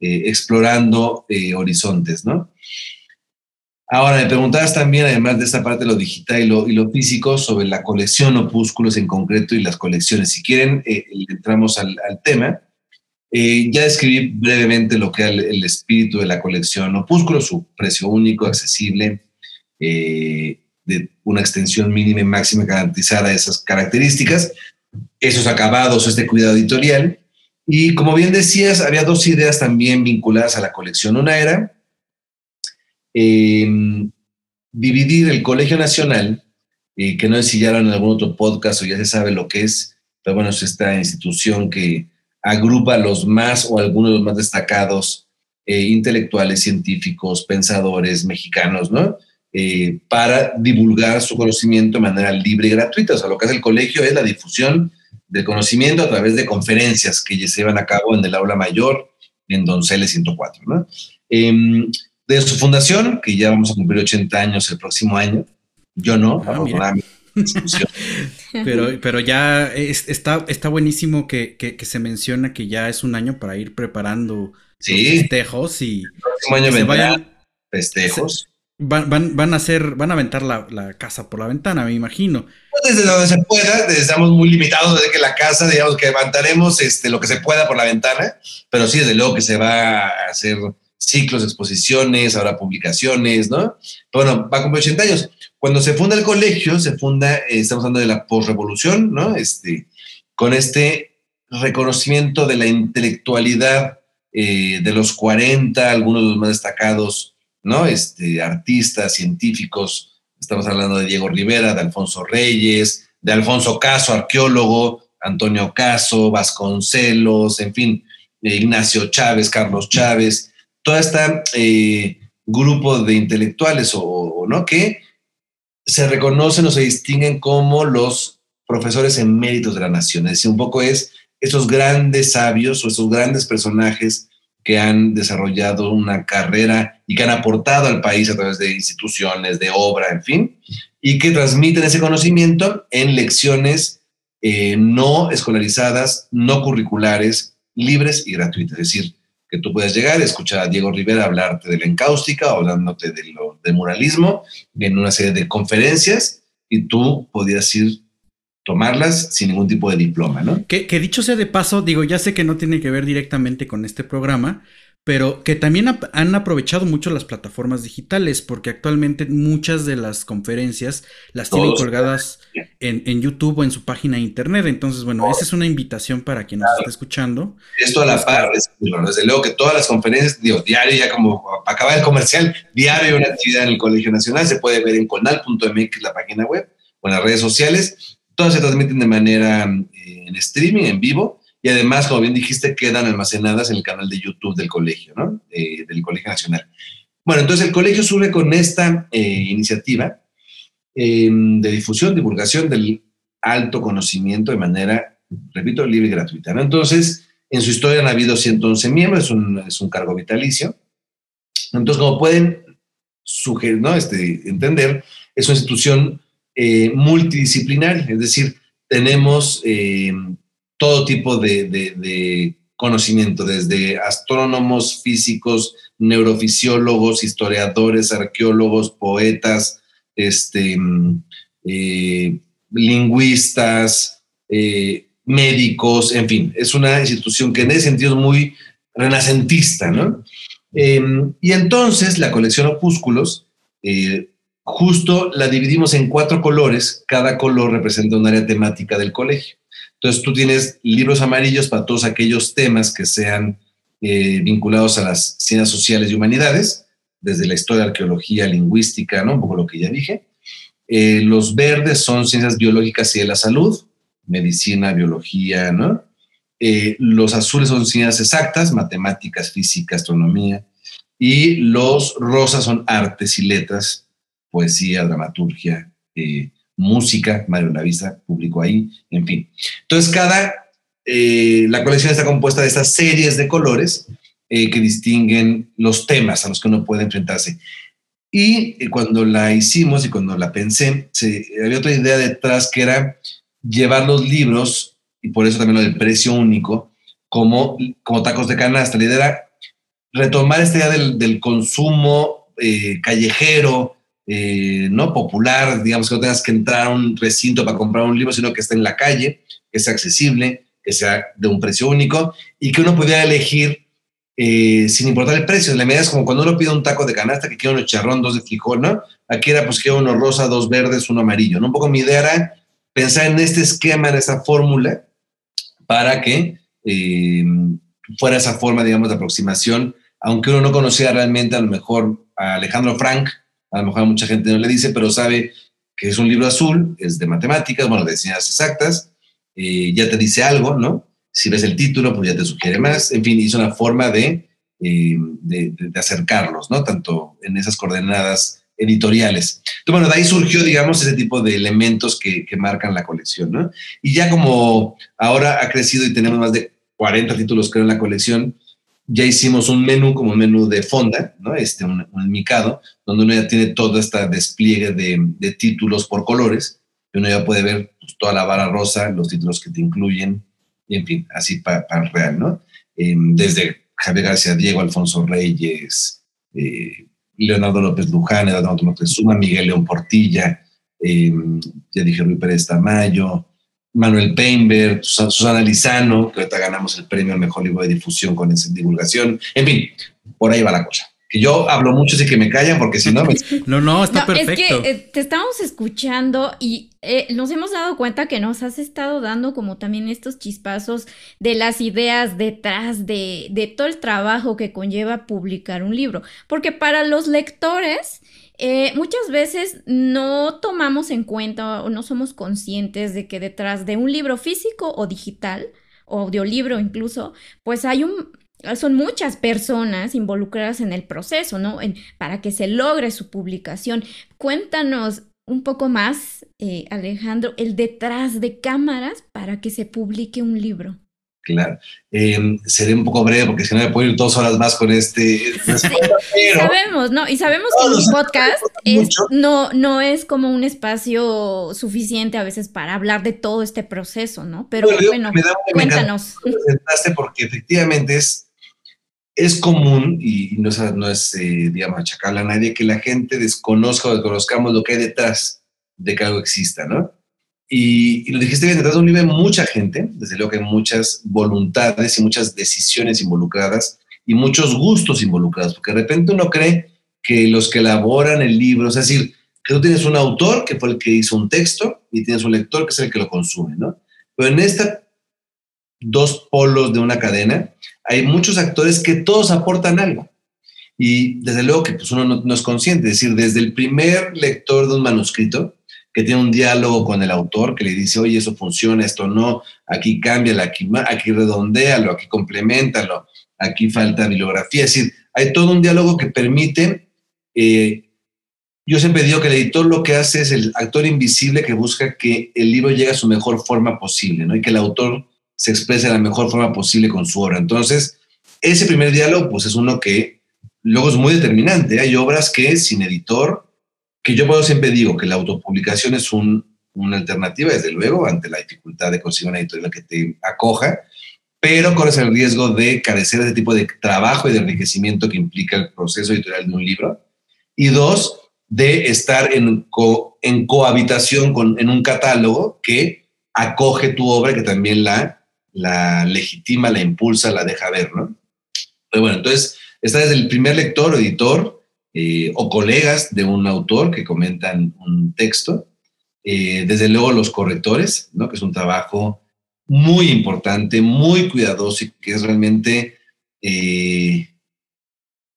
eh, explorando eh, horizontes, ¿no? Ahora, me preguntabas también, además de esta parte de lo digital y lo, y lo físico, sobre la colección opúsculos en concreto y las colecciones. Si quieren, eh, entramos al, al tema. Ya describí brevemente lo que es el, espíritu de la colección opúsculos, su precio único, accesible, de una extensión mínima y máxima garantizada esas características, esos acabados, este cuidado editorial, y como bien decías, había dos ideas también vinculadas a la colección. Una era em, dividir el Colegio Nacional, eh, que no sé si ya en algún otro podcast o ya se sabe lo que es, pero bueno, es esta institución que agrupa a los más o algunos de los más destacados eh, intelectuales, científicos, pensadores mexicanos, ¿no? Eh, para divulgar su conocimiento de manera libre y gratuita. O sea, lo que hace el colegio es la difusión de conocimiento a través de conferencias que se llevan a cabo en el aula mayor en Donceles 104. ¿no? Eh, de su fundación, que ya vamos a cumplir 80 años el próximo año, yo no, ah, pero, pero ya está, está buenísimo que, que, se menciona que ya es un año para ir preparando festejos y el año se vayan festejos. Van, van, van, a hacer, van a aventar la, la, casa por la ventana, me imagino. Pues desde donde se pueda, estamos muy limitados desde que la casa, digamos que levantaremos este, lo que se pueda por la ventana, pero sí, desde luego que se va a hacer ciclos, exposiciones, ahora publicaciones, ¿no? bueno, va a cumplir 80 años. Cuando se funda el colegio, se funda, eh, estamos hablando de la posrevolución, ¿no? Este, con este reconocimiento de la intelectualidad eh, de los 40, algunos de los más destacados, ¿no? Este, artistas, científicos, estamos hablando de Diego Rivera, de Alfonso Reyes, de Alfonso Caso, arqueólogo, Antonio Caso, Vasconcelos, en fin, Ignacio Chávez, Carlos Chávez, todo este eh, grupo de intelectuales o, no que se reconocen o se distinguen como los profesores en méritos de la nación. Es decir, un poco es esos grandes sabios o esos grandes personajes que han desarrollado una carrera y que han aportado al país a través de instituciones, de obra, en fin, y que transmiten ese conocimiento en lecciones eh, no escolarizadas, no curriculares, libres y gratuitas. Es decir, que tú puedes llegar, escuchar a Diego Rivera hablarte de la encáustica hablándote de, lo, de muralismo en una serie de conferencias y tú podías ir tomarlas sin ningún tipo de diploma, ¿no? Que, que dicho sea de paso, digo, ya sé que no tiene que ver directamente con este programa, pero que también han aprovechado mucho las plataformas digitales, porque actualmente muchas de las conferencias las tienen colgadas en, YouTube o en su página de internet. Entonces, bueno, esa es una invitación para quien nos está escuchando. Esto a la par, desde luego que todas las conferencias, digo, diario, ya como para acabar el comercial, diario una actividad en el Colegio Nacional, se puede ver en conal.mx, la página web, o en las redes sociales. Todas se transmiten de manera eh, en streaming, en vivo y además, como bien dijiste, quedan almacenadas en el canal de YouTube del colegio, ¿no? Eh, del Colegio Nacional. Bueno, entonces el colegio surge con esta eh, iniciativa em, de difusión, divulgación del alto conocimiento de manera, repito, libre y gratuita. ¿no? Entonces, en su historia han habido 111 miembros, es un, es un cargo vitalicio. Entonces, como pueden sugerir, ¿no? este, entender, es una institución eh, multidisciplinaria, es decir, tenemos em, todo tipo de, conocimiento, desde astrónomos, físicos, neurofisiólogos, historiadores, arqueólogos, poetas, este, mm, eh, lingüistas, eh, médicos, en fin, es una institución que en ese sentido es muy renacentista, ¿no? Em, y entonces la colección Opúsculos, eh, justo la dividimos en cuatro colores, cada color representa un área temática del colegio. Entonces tú tienes libros amarillos para todos aquellos temas que sean eh, vinculados a las ciencias sociales y humanidades, desde la historia, arqueología, lingüística, ¿no? Un poco lo que ya dije. Eh, los verdes son ciencias biológicas y de la salud, medicina, biología, ¿no? Eh, los azules son ciencias exactas, matemáticas, física, astronomía. Y los rosas son artes y letras, poesía, dramaturgia, música, Mario Lavista publicó ahí, en fin. Entonces, cada, eh, la colección está compuesta de estas series de colores eh, que distinguen los temas a los que uno puede enfrentarse. Y eh, cuando la hicimos y cuando la pensé, se, había otra idea detrás que era llevar los libros, y por eso también lo del precio único, como, como tacos de canasta. La idea era retomar esta idea del, del consumo callejero, eh, no popular, digamos que no tengas que entrar a un recinto para comprar un libro, sino que esté en la calle, que sea accesible, que sea de un precio único y que uno pudiera elegir eh, sin importar el precio. La medida es como cuando uno pide un taco de canasta que quiere uno charrón, dos de frijol, ¿no? Aquí era pues que uno rosa, dos verdes, uno amarillo, ¿no? Un poco mi idea era pensar en este esquema, en esta fórmula, para que eh, fuera esa forma, digamos, de aproximación, aunque uno no conocía realmente a lo mejor a Alejandro Frank, a lo mejor mucha gente no le dice, pero sabe que es un libro azul, es de matemáticas, bueno, de ciencias exactas, ya te dice algo, ¿no? Si ves el título, pues ya te sugiere más, en fin, es una forma de, eh, de, acercarlos, ¿no? Tanto en esas coordenadas editoriales. Entonces, bueno, de ahí surgió, digamos, ese tipo de elementos que, que marcan la colección, ¿no? Y ya como ahora ha crecido y tenemos más de 40 títulos, creo, en la colección, ya hicimos un menú como un menú de fonda, ¿no? Este, un, un micado, donde uno ya tiene todo este despliegue de, de, títulos por colores uno ya puede ver pues, toda la vara rosa, los títulos que te incluyen, y en fin, así para el real, ¿no? Em, desde Javier García Diego, Alfonso Reyes, eh, Leonardo López Luján, Eduardo Moctezuma, Miguel León Portilla, em, ya dije Rui Pérez Tamayo, Manuel Peinberg, Susana Lizano, que ahorita ganamos el premio al mejor libro de difusión con esa divulgación. En fin, por ahí va la cosa. Que yo hablo mucho, así que me callan, porque si no me... No, no, está perfecto. Es que eh, te estamos escuchando y eh, nos hemos dado cuenta que nos has estado dando como también estos chispazos de las ideas detrás de, de todo el trabajo que conlleva publicar un libro. Porque para los lectores eh, muchas veces no tomamos en cuenta o no somos conscientes de que detrás de un libro físico o digital, o audiolibro incluso, pues hay un, son muchas personas involucradas en el proceso, ¿no? para que se logre su publicación. Cuéntanos un poco más, eh, Alejandro, el detrás de cámaras para que se publique un libro. Claro. Eh, seré un poco breve porque si no me puedo ir dos horas más con este. sabemos, ¿no? Y sabemos que el podcast no, no es como un espacio suficiente a veces para hablar de todo este proceso, ¿no? Pero bueno, cuéntanos. porque efectivamente es, es común, y no es, no es eh, digamos, achacarle a nadie, que la gente desconozca o desconozcamos lo que hay detrás de que algo exista, ¿no? Y, lo dijiste bien, detrás de un libro hay mucha gente, desde luego que hay muchas voluntades y muchas decisiones involucradas y muchos gustos involucrados, porque de repente uno cree que los que elaboran el libro, es decir, que tú tienes un autor que fue el que hizo un texto y tienes un lector que es el que lo consume, ¿no? Pero en estos dos polos de una cadena hay muchos actores que todos aportan algo. Y desde luego que pues uno no, no es consciente, es decir, desde el primer lector de un manuscrito, que tiene un diálogo con el autor que le dice, oye, eso funciona, esto no, aquí cámbialo, aquí, aquí redondéalo, aquí complementalo, aquí falta bibliografía. Es decir, hay todo un diálogo que permite, eh, yo siempre digo que el editor lo que hace es el actor invisible que busca que el libro llegue a su mejor forma posible, ¿no? Y que el autor se exprese de la mejor forma posible con su obra. Entonces, ese primer diálogo, pues es uno que luego es muy determinante. Hay obras que sin editor que yo puedo siempre digo que la autopublicación es una alternativa, desde luego, ante la dificultad de conseguir una editorial que te acoja, pero corres el riesgo de carecer de ese tipo de trabajo y de enriquecimiento que implica el proceso editorial de un libro. Y dos, de estar en, en cohabitación con, en un catálogo que acoge tu obra, que también la, la legitima, la impulsa, la deja ver, ¿no? Pero bueno, entonces está desde el primer lector editor, eh, o colegas de un autor que comentan un texto. Eh, desde luego los correctores, ¿no? que es un trabajo muy importante, muy cuidadoso y que es realmente, eh,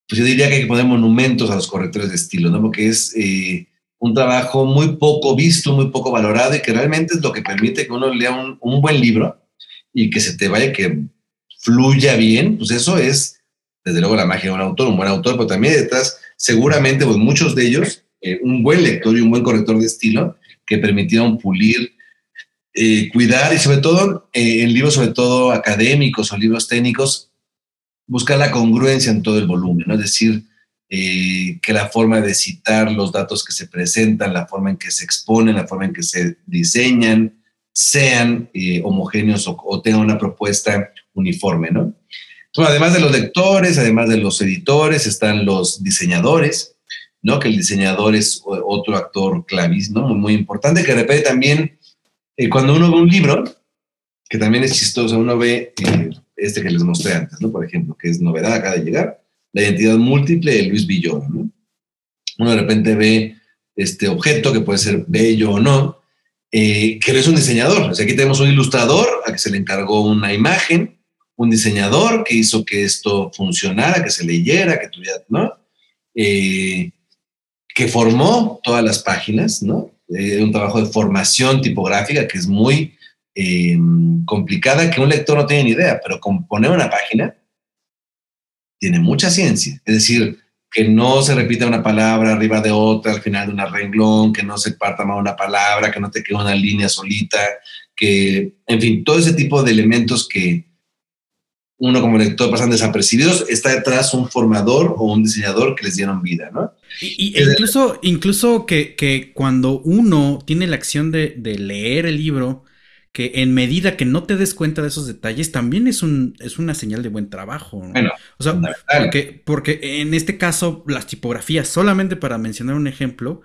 pues yo diría que hay que poner monumentos a los correctores de estilo, ¿no? porque es un trabajo muy poco visto, muy poco valorado y que realmente es lo que permite que uno lea un, un buen libro y que se te vaya, que fluya bien, pues eso es desde luego la magia de un autor, un buen autor, pero también detrás seguramente, pues muchos de ellos, eh, un buen lector y un buen corrector de estilo que permitieron pulir, eh, cuidar y sobre todo eh, en libros, sobre todo académicos o libros técnicos, buscar la congruencia en todo el volumen, ¿no? Es decir, que la forma de citar los datos que se presentan, la forma en que se exponen, la forma en que se diseñan, sean homogéneos o, o, tengan una propuesta uniforme, ¿no? Además de los lectores, además de los editores, están los diseñadores, ¿no? Que el diseñador es otro actor clavis, ¿no? Muy, importante, que de repente también, eh, cuando uno ve un libro, que también es chistoso, uno ve eh, este que les mostré antes, ¿no? Por ejemplo, que es novedad, acaba de llegar, la identidad múltiple de Luis Villoro, ¿no? Uno de repente ve este objeto, que puede ser bello o no, eh, que es un diseñador. O sea, aquí tenemos un ilustrador a que se le encargó una imagen, un diseñador que hizo que esto funcionara, que se leyera, que tuviera, ¿no? Eh, que formó todas las páginas, ¿no? Eh, un trabajo de formación tipográfica que es muy eh, complicada, que un lector no tiene ni idea, pero componer una página tiene mucha ciencia. Es decir, que no se repita una palabra arriba de otra al final de un renglón, que no se parta más una palabra, que no te quede una línea solita, que, en fin, todo ese tipo de elementos que, uno como lector pasan desapercibidos, está detrás un formador o un diseñador que les dieron vida, ¿no? Y, incluso, incluso que, que, cuando uno tiene la acción de, de, leer el libro, que en medida que no te des cuenta de esos detalles, también es, un, es una señal de buen trabajo. ¿no? Bueno, o sea, porque, porque en este caso, las tipografías, solamente para mencionar un ejemplo,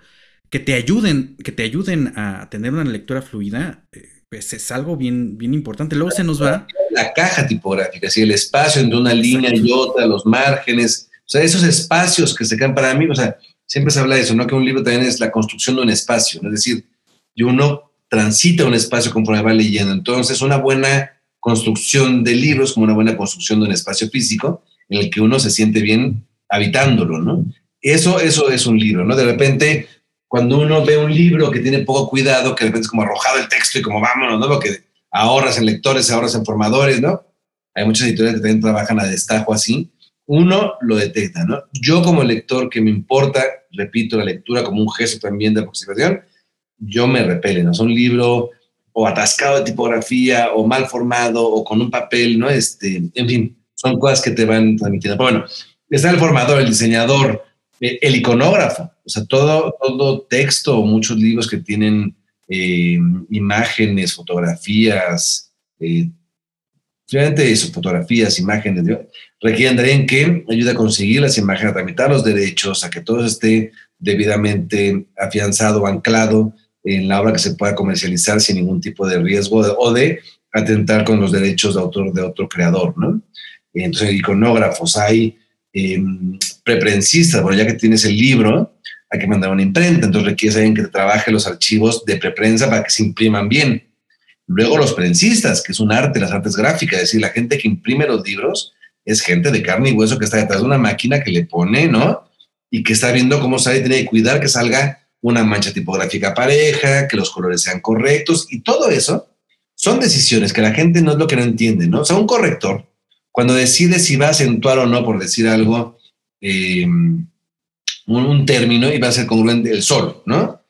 que te ayuden, que te ayuden a tener una lectura fluida, eh, pues es algo bien, bien importante. Luego se nos va. La caja tipográfica, si el espacio entre una línea y otra, los márgenes, o sea, esos espacios que se quedan para mí, o sea, siempre se habla de eso, ¿no? Que un libro también es la construcción de un espacio, ¿no? es decir, y uno transita un espacio conforme va leyendo. Entonces, una buena construcción de libros como una buena construcción de un espacio físico en el que uno se siente bien habitándolo, ¿no? Eso, eso es un libro, ¿no? De repente cuando uno ve un libro que tiene poco cuidado, que de repente es como arrojado el texto y como vámonos, ¿no? Lo que ahorras en lectores, ahorras en formadores, ¿no? Hay muchas editoriales que también trabajan a destajo así. Uno lo detecta, ¿no? Yo como lector que me importa, repito, la lectura como un gesto también de aproximación, yo me repele, ¿no? Es un libro o atascado de tipografía o mal formado o con un papel, ¿no? Este, en fin, son cosas que te van transmitiendo. Pero bueno, está el formador, el diseñador, el iconógrafo, o sea, todo, todo texto, muchos libros que tienen eh, imágenes, fotografías, eh, eso, fotografías, imágenes, requieren que ayude a conseguir las imágenes, a tramitar los derechos, a que todo esté debidamente afianzado, anclado en la obra que se pueda comercializar sin ningún tipo de riesgo o de atentar con los derechos de autor de otro creador, ¿no? Entonces, iconógrafos, hay eh, preprensistas, bueno, ya que tienes el libro, hay que mandar una imprenta, entonces requiere alguien que trabaje los archivos de preprensa para que se impriman bien. Luego los prensistas, que es un arte, las artes gráficas, es decir, la gente que imprime los libros es gente de carne y hueso que está detrás de una máquina que le pone, ¿no? Y que está viendo cómo sale, tiene que cuidar que salga una mancha tipográfica pareja, que los colores sean correctos y todo eso son decisiones que la gente no es lo que no entiende, ¿no? O sea, un corrector cuando decide si va a acentuar o no, por decir algo, eh, un, término y va a ser congruente el sol, ¿no?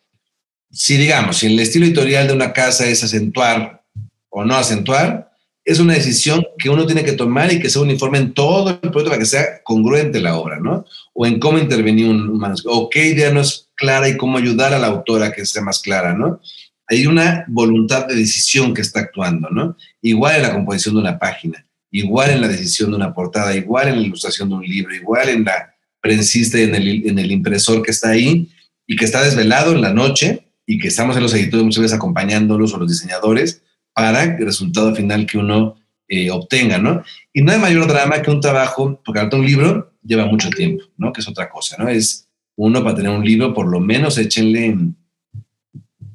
Si digamos, si el estilo editorial de una casa es acentuar o no acentuar, es una decisión que uno tiene que tomar y que se uniforme en todo el proyecto para que sea congruente la obra, ¿no? O en cómo intervenir un manuscrito, o qué idea no es clara y cómo ayudar a la autora que sea más clara, ¿no? Hay una voluntad de decisión que está actuando, ¿no? Igual en la composición de una página igual en la decisión de una portada, igual en la ilustración de un libro, igual en la prensista y en el, impresor que está ahí y que está desvelado en la noche y que estamos en los editores muchas veces acompañándolos o los diseñadores para el resultado final que uno eh, obtenga, ¿no? Y no hay mayor drama que un trabajo, porque ahorita un libro lleva mucho tiempo, ¿no? Que es otra cosa, ¿no? Es uno para tener un libro, por lo menos échenle,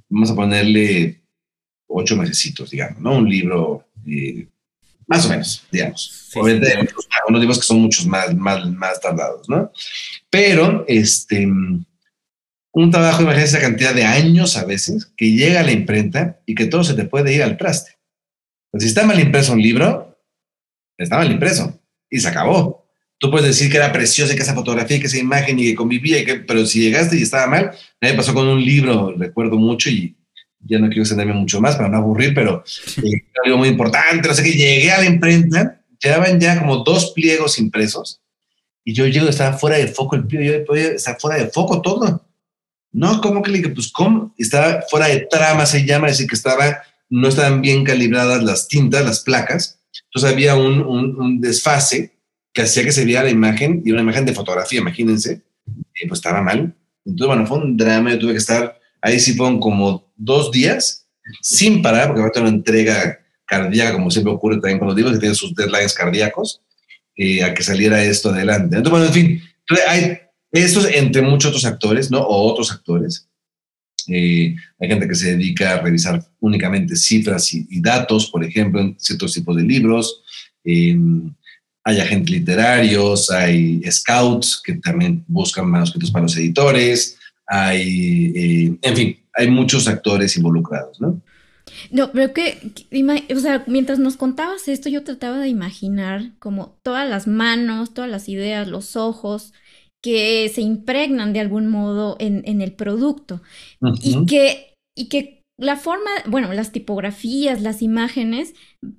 vamos a ponerle ocho mesecitos, digamos, ¿no? Un libro eh, más o menos, digamos. Obviamente hay unos libros que son muchos más, más, más tardados, ¿no? Pero, este, un trabajo, imagínense esa cantidad de años a veces, que llega a la imprenta y que todo se te puede ir al traste. Pues si está mal impreso un libro, está mal impreso y se acabó. Tú puedes decir que era preciosa, que esa fotografía, que esa imagen y que convivía, que, pero si llegaste y estaba mal, me pasó con un libro, recuerdo mucho, y ya no quiero extenderme mucho más para no aburrir, pero eh, algo muy importante, no sé qué, llegué a la imprenta, llevaban ya como dos pliegos impresos, y yo llego, estaba fuera de foco el pliego, yo está fuera de foco todo. No, ¿cómo que le dije? Pues, ¿cómo? Estaba fuera de trama, se llama, es decir, que estaba, no estaban bien calibradas las tintas, las placas, entonces había un, un, desfase que hacía que se viera la imagen, y una imagen de fotografía, imagínense, y pues estaba mal. Entonces, bueno, fue un drama, yo tuve que estar, ahí sí fueron como dos días sin parar, porque va a tener una entrega cardíaca, como siempre ocurre también con los libros que tienen sus deadlines cardíacos, eh, a que saliera esto adelante. Entonces, bueno, en fin, hay estos entre muchos otros actores, ¿no? O otros actores. Eh, hay gente que se dedica a revisar únicamente cifras y, datos, por ejemplo, en ciertos tipos de libros. Em, hay agentes literarios, hay scouts que también buscan manuscritos para los editores, hay, eh, en fin, hay muchos actores involucrados, ¿no? No, pero que, o sea, mientras nos contabas esto, yo trataba de imaginar como todas las manos, todas las ideas, los ojos que se impregnan de algún modo en, el producto y, que, y que la forma, bueno, las tipografías, las imágenes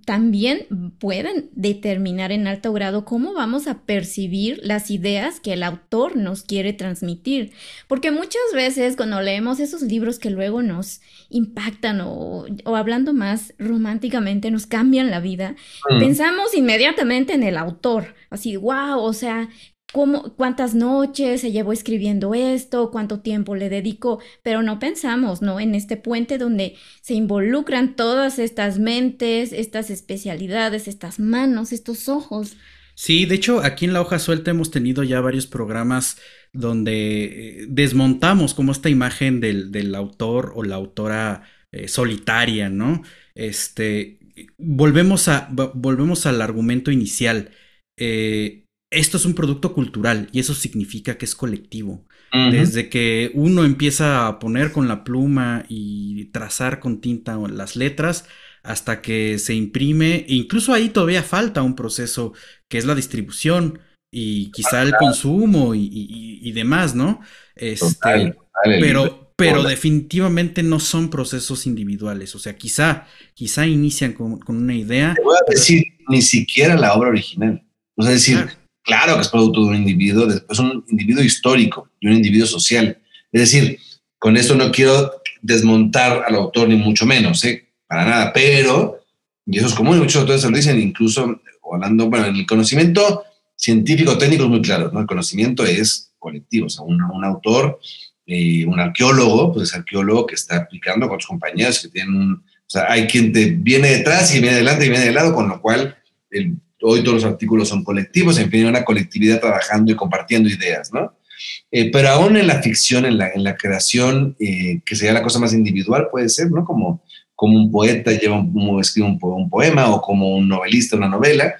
también pueden determinar en alto grado cómo vamos a percibir las ideas que el autor nos quiere transmitir. Porque muchas veces cuando leemos esos libros que luego nos impactan o, hablando más románticamente nos cambian la vida, mm. pensamos inmediatamente en el autor. Así, wow, o sea, cuántas noches se llevó escribiendo esto, cuánto tiempo le dedicó, pero no pensamos, ¿no? En este puente donde se involucran todas estas mentes, estas especialidades, estas manos, estos ojos. Sí, de hecho, aquí en la hoja suelta hemos tenido ya varios programas donde eh, desmontamos como esta imagen del, autor o la autora eh, solitaria, ¿no? Este, volvemos, a, volvemos al argumento inicial. Eh, esto es un producto cultural y eso significa que es colectivo. Desde que uno empieza a poner con la pluma y trazar con tinta las letras hasta que se imprime, e incluso ahí todavía falta un proceso que es la distribución y quizá el consumo y, demás, ¿no? Este, pero, pero definitivamente no son procesos individuales. O sea, quizá, quizá inician con, una idea. Te voy a decir, ni siquiera la obra original. O sea, decir, Claro que es producto de un individuo, es un individuo histórico y un individuo social. Es decir, con esto no quiero desmontar al autor ni mucho menos, ¿eh? para nada, pero, y eso es común, muchos autores lo dicen, incluso hablando, bueno, en el conocimiento científico técnico es muy claro, ¿no? El conocimiento es colectivo, o sea, un, un autor, eh, un arqueólogo, pues es arqueólogo que está aplicando con sus compañeros que tienen un, o sea, hay quien te viene detrás y viene adelante y viene de lado, con lo cual el hoy todos los artículos son colectivos, en fin, una colectividad trabajando y compartiendo ideas, ¿no? Eh, pero aún en la ficción, en la, en la creación, eh, que sería la cosa más individual, puede ser, ¿no? Como, como un poeta lleva un, escribe un, un, poema o como un novelista una novela.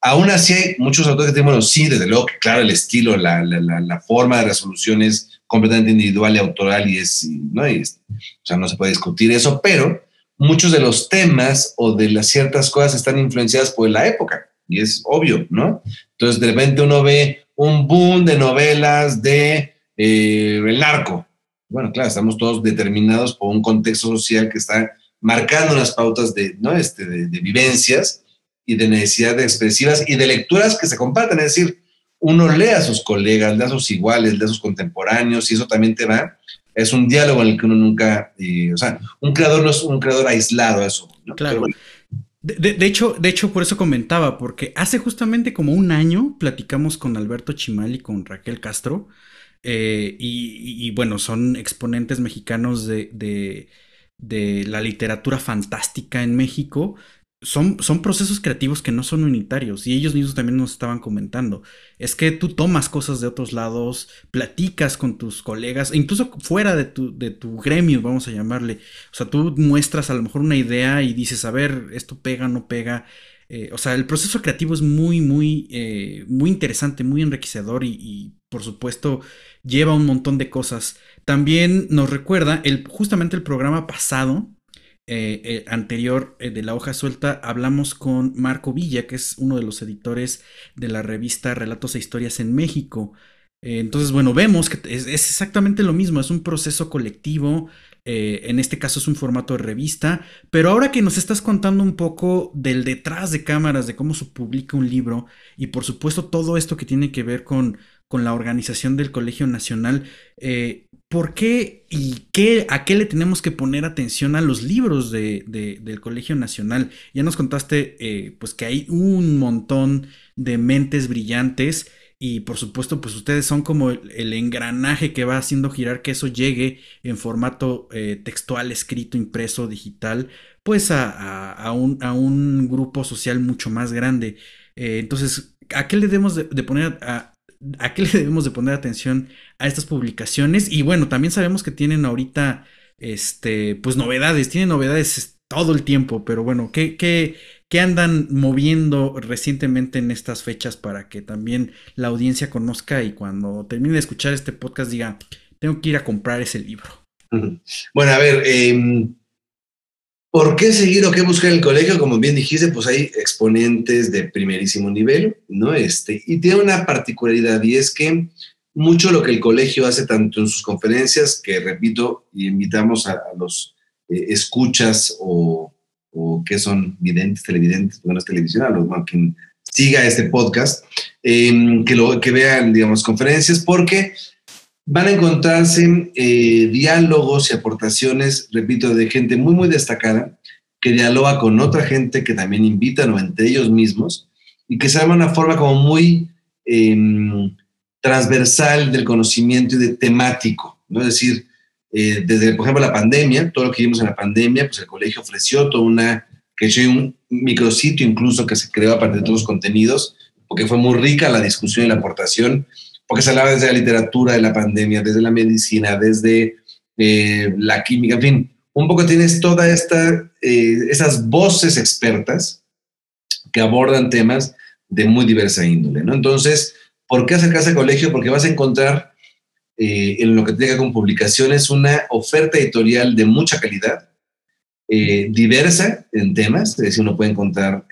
Aún así hay muchos autores que dicen, bueno, sí, desde luego que claro, el estilo, la, la, la, forma de resolución es completamente individual y autoral y es, ¿no? Y o sea, no se puede discutir eso, pero muchos de los temas o de las ciertas cosas están influenciadas por la época y es obvio, ¿no? Entonces de repente uno ve un boom de novelas de eh, el narco. Bueno, claro, estamos todos determinados por un contexto social que está marcando unas pautas de, ¿no? este, de, vivencias y de necesidades expresivas y de lecturas que se comparten. Es decir, uno lee a sus colegas, lee a sus iguales, lee a sus contemporáneos y eso también te va. Es un diálogo en el que uno nunca, eh, o sea, un creador no es un creador aislado a eso. ¿no? Claro. De, hecho, de hecho, por eso comentaba, porque hace justamente como un año platicamos con Alberto Chimal y con Raquel Castro, eh, y, bueno, son exponentes mexicanos de, de, de, la literatura fantástica en México, son, procesos creativos que no son unitarios y ellos mismos también nos estaban comentando. Es que tú tomas cosas de otros lados, platicas con tus colegas, e incluso fuera de tu, de tu gremio, vamos a llamarle. O sea, tú muestras a lo mejor una idea y dices, a ver, esto pega, no pega. Eh, o sea, el proceso creativo es muy, muy, eh, muy interesante, muy enriquecedor y, y, por supuesto lleva un montón de cosas. También nos recuerda el, justamente el programa pasado eh, eh, anterior eh, de la hoja suelta hablamos con Marco Villa, que es uno de los editores de la revista Relatos e Historias en México. entonces, bueno, vemos que es, exactamente lo mismo, es un proceso colectivo, en este caso es un formato de revista, pero ahora que nos estás contando un poco del detrás de cámaras, de cómo se publica un libro y por supuesto todo esto que tiene que ver con, con la organización del Colegio Nacional, ¿por qué y qué, a qué le tenemos que poner atención a los libros de, del Colegio Nacional? Ya nos contaste eh, pues que hay un montón de mentes brillantes y por supuesto pues ustedes son como el, engranaje que va haciendo girar que eso llegue en formato eh, textual, escrito, impreso, digital, pues a, un, grupo social mucho más grande. Eh, entonces, ¿a qué le debemos de, poner a, a qué le debemos de poner atención a estas publicaciones. Y bueno, también sabemos que tienen ahorita, este, pues novedades, tienen novedades todo el tiempo, pero bueno, ¿qué, qué, qué andan moviendo recientemente en estas fechas para que también la audiencia conozca y cuando termine de escuchar este podcast diga, tengo que ir a comprar ese libro? Bueno, a ver, eh, ¿Por qué seguir o qué buscar en el colegio? Como bien dijiste, pues hay exponentes de primerísimo nivel, ¿no? Este, y tiene una particularidad y es que mucho lo que el colegio hace tanto en sus conferencias, que repito, y invitamos a, los escuchas o, o qué son videntes, televidentes, bueno, es televisión, a los quien siga este podcast, em, que, lo, que vean, digamos, conferencias, porque van a encontrarse eh, diálogos y aportaciones, repito, de gente muy, muy destacada, que dialoga con otra gente que también invitan o entre ellos mismos, y que se llama una forma como muy em, transversal del conocimiento y de temático, ¿no? Es decir, eh, desde, por ejemplo, la pandemia, todo lo que vimos en la pandemia, pues el colegio ofreció toda una, que hecho un micrositio incluso que se creó a partir de todos los contenidos, porque fue muy rica la discusión y la aportación, porque se hablaba desde la literatura de la pandemia, desde la medicina, desde eh, la química, en fin, un poco tienes todas esta, eh, voces expertas que abordan temas de muy diversa índole, ¿no? Entonces, ¿por qué acercarse al colegio? Porque vas a encontrar eh, en lo que tenga con publicaciones, una oferta editorial de mucha calidad, eh, diversa en temas, es decir, uno puede encontrar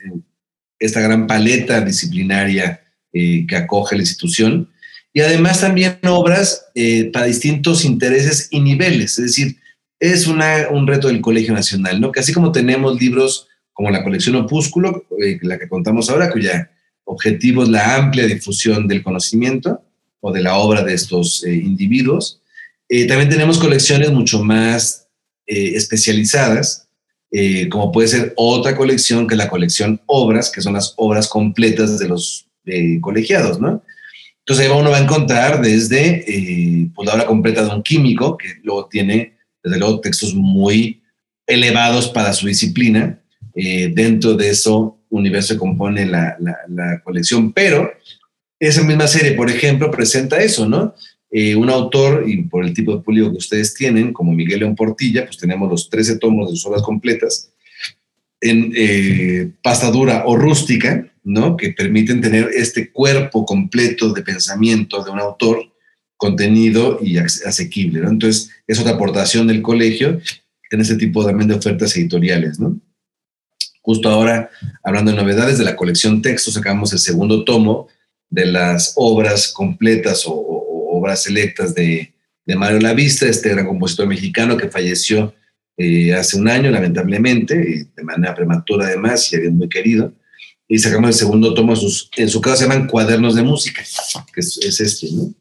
esta gran paleta disciplinaria que acoge la institución, y además también obras para distintos intereses y niveles, es decir, es una, un reto del Colegio Nacional, ¿no? Que así como tenemos libros como la colección Opúsculo, la que contamos ahora, cuya objetivo es la amplia difusión del conocimiento, o de la obra de estos eh, individuos. Eh, también tenemos colecciones mucho más eh, especializadas, como puede ser otra colección que es la colección obras, que son las obras completas de los colegiados, ¿no? Entonces ahí uno va a encontrar desde pues, la obra completa de un químico, que luego tiene, desde luego, textos muy elevados para su disciplina. dentro de eso universo compone la, la, colección, pero esa misma serie, por ejemplo, presenta eso, ¿no? Eh, un autor, y por el tipo de público que ustedes tienen, como Miguel León Portilla, pues tenemos los 13 tomos de sus obras completas en eh, pasta dura o rústica, ¿no? Que permiten tener este cuerpo completo de pensamiento de un autor contenido y asequible. Entonces, es otra aportación del colegio en ese tipo también de ofertas editoriales. Justo ahora, hablando de novedades de la colección Textos, sacamos el segundo tomo, de las obras completas o, obras selectas de, Mario Lavista, este gran compositor mexicano que falleció eh, hace un año, lamentablemente, de manera prematura además, y había muy querido. Y sacamos el segundo tomo, sus, en su caso se llaman Cuadernos de Música, que es, este, ¿no?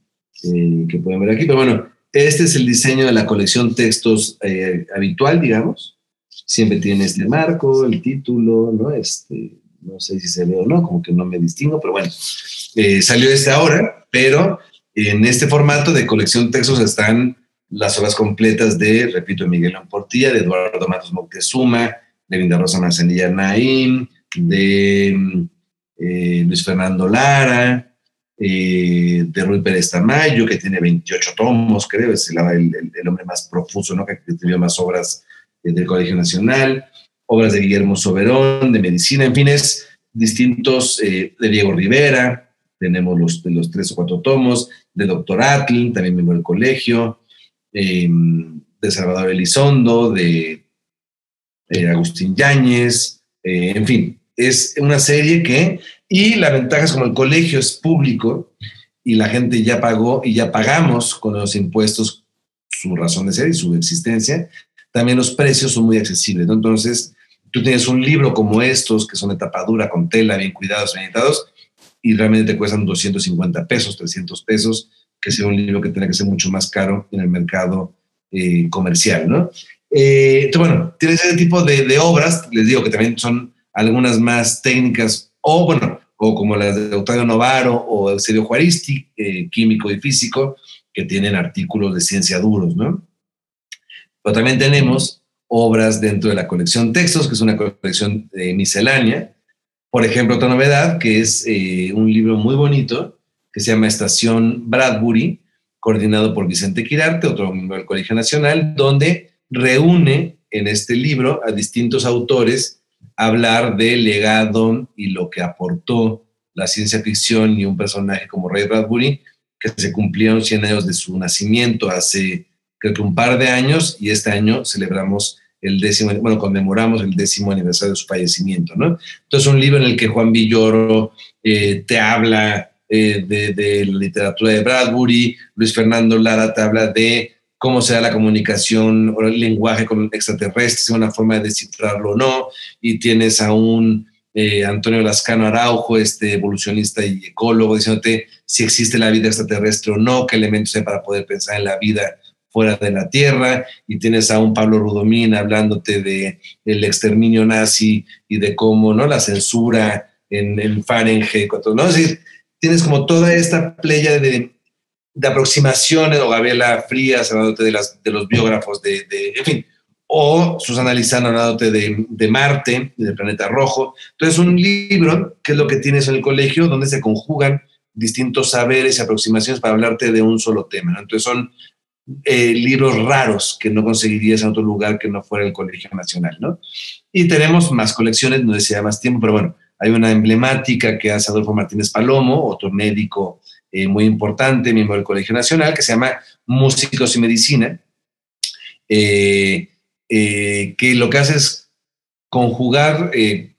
Eh, que pueden ver aquí. Pero bueno, este es el diseño de la colección textos eh, habitual, digamos. Siempre tiene este marco, el título, ¿no? Este, no sé si se ve o no, como que no me distingo, pero bueno, eh, salió este ahora, pero en este formato de colección textos están las obras completas de, repito, Miguel Portilla, de Eduardo Matos Moctezuma, de Linda Rosa Marcelilla Naín, de eh, Luis Fernando Lara, eh, de Ruy Pérez Tamayo, que tiene 28 tomos, creo, es el, el, hombre más profuso, ¿no? que escribió más obras del Colegio Nacional, obras de Guillermo Soberón, de medicina, en fin, es distintos, de Diego Rivera, tenemos los, los tres o cuatro tomos, de Doctor Atl, también miembro del colegio, em, de Salvador Elizondo, de eh, Agustín Yáñez, eh, en fin, es una serie que, y la ventaja es como el colegio es público y la gente ya pagó y ya pagamos con los impuestos su razón de ser y su existencia, también los precios son muy accesibles, Entonces, tú tienes un libro como estos, que son de tapadura, con tela, bien cuidados, bien editados, y realmente te cuestan 250 pesos, 300 pesos, que sea un libro que tiene que ser mucho más caro en el mercado eh, comercial, ¿no? Eh, entonces, bueno, tienes ese tipo de, de, obras, les digo que también son algunas más técnicas, o bueno, o como las de Octavio Novaro o Eusebio Juaristi, eh, químico y físico, que tienen artículos de ciencia duros, ¿no? Pero también tenemos obras dentro de la colección Textos, que es una colección miscelánea, por ejemplo, otra novedad, que es eh, un libro muy bonito, que se llama Estación Bradbury, coordinado por Vicente Quirarte, otro miembro del Colegio Nacional, donde reúne en este libro a distintos autores hablar del legado y lo que aportó la ciencia ficción y un personaje como Ray Bradbury, que se cumplieron 100 años de su nacimiento hace creo que un par de años y este año celebramos el décimo, bueno, conmemoramos el décimo aniversario de su fallecimiento, ¿no? Entonces, un libro en el que Juan Villoro eh, te habla eh, de, la literatura de Bradbury, Luis Fernando Lara te habla de cómo se da la comunicación o el lenguaje con extraterrestres, una forma de descifrarlo o no, y tienes a un eh, Antonio Lascano Araujo, este evolucionista y ecólogo, diciéndote si existe la vida extraterrestre o no, qué elementos hay para poder pensar en la vida fuera de la Tierra, y tienes a un Pablo Rudomín hablándote de el exterminio nazi y de cómo no la censura en, en Fahrenheit, ¿no? Es decir, tienes como toda esta playa de, de aproximaciones, o Gabriela Frías hablándote de, los biógrafos de, de, en fin, o Susana Lizano hablándote de, de Marte, del planeta rojo. Entonces, un libro, que es lo que tienes en el colegio, donde se conjugan distintos saberes y aproximaciones para hablarte de un solo tema. ¿no? Entonces, son eh, libros raros que no conseguirías en otro lugar que no fuera el Colegio Nacional, ¿no? Y tenemos más colecciones, no decía más tiempo, pero bueno, hay una emblemática que hace Adolfo Martínez Palomo, otro médico eh, muy importante, miembro del Colegio Nacional, que se llama Músicos y Medicina, eh, eh, que lo que hace es conjugar eh,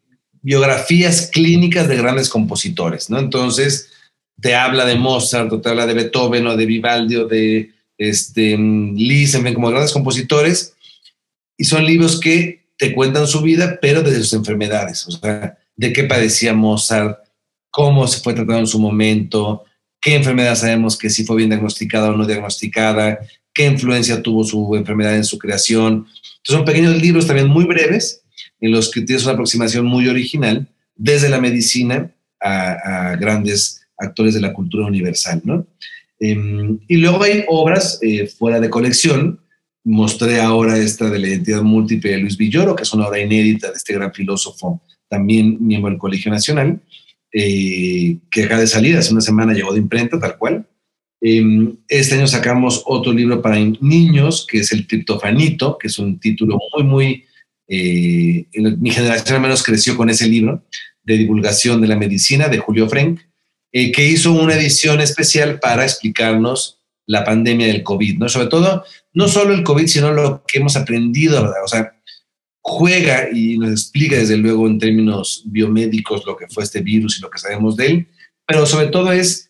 biografías clínicas de grandes compositores, ¿no? Entonces, te habla de Mozart, o te habla de Beethoven, o de Vivaldi, o de este, Liszt, en fin, como grandes compositores, y son libros que te cuentan su vida, pero desde sus enfermedades, o sea, de qué padecía Mozart, cómo se fue tratado en su momento, qué enfermedad sabemos que si fue bien diagnosticada o no diagnosticada, qué influencia tuvo su enfermedad en su creación. Entonces, son pequeños libros también muy breves, en los que tienes una aproximación muy original, desde la medicina a, grandes actores de la cultura universal, ¿no? Eh, y luego hay obras eh, fuera de colección. Mostré ahora esta de la identidad múltiple de Luis Villoro, que es una obra inédita de este gran filósofo, también miembro del Colegio Nacional, eh, que acaba de salir, hace una semana llegó de imprenta, tal cual. Eh, este año sacamos otro libro para niños, que es El Triptofanito, que es un título muy, muy... Eh, mi generación al menos creció con ese libro de divulgación de la medicina de Julio Frenk, eh, que hizo una edición especial para explicarnos la pandemia del COVID, ¿no? Sobre todo, no solo el COVID, sino lo que hemos aprendido, ¿verdad? O sea, juega y nos explica desde luego en términos biomédicos lo que fue este virus y lo que sabemos de él, pero sobre todo es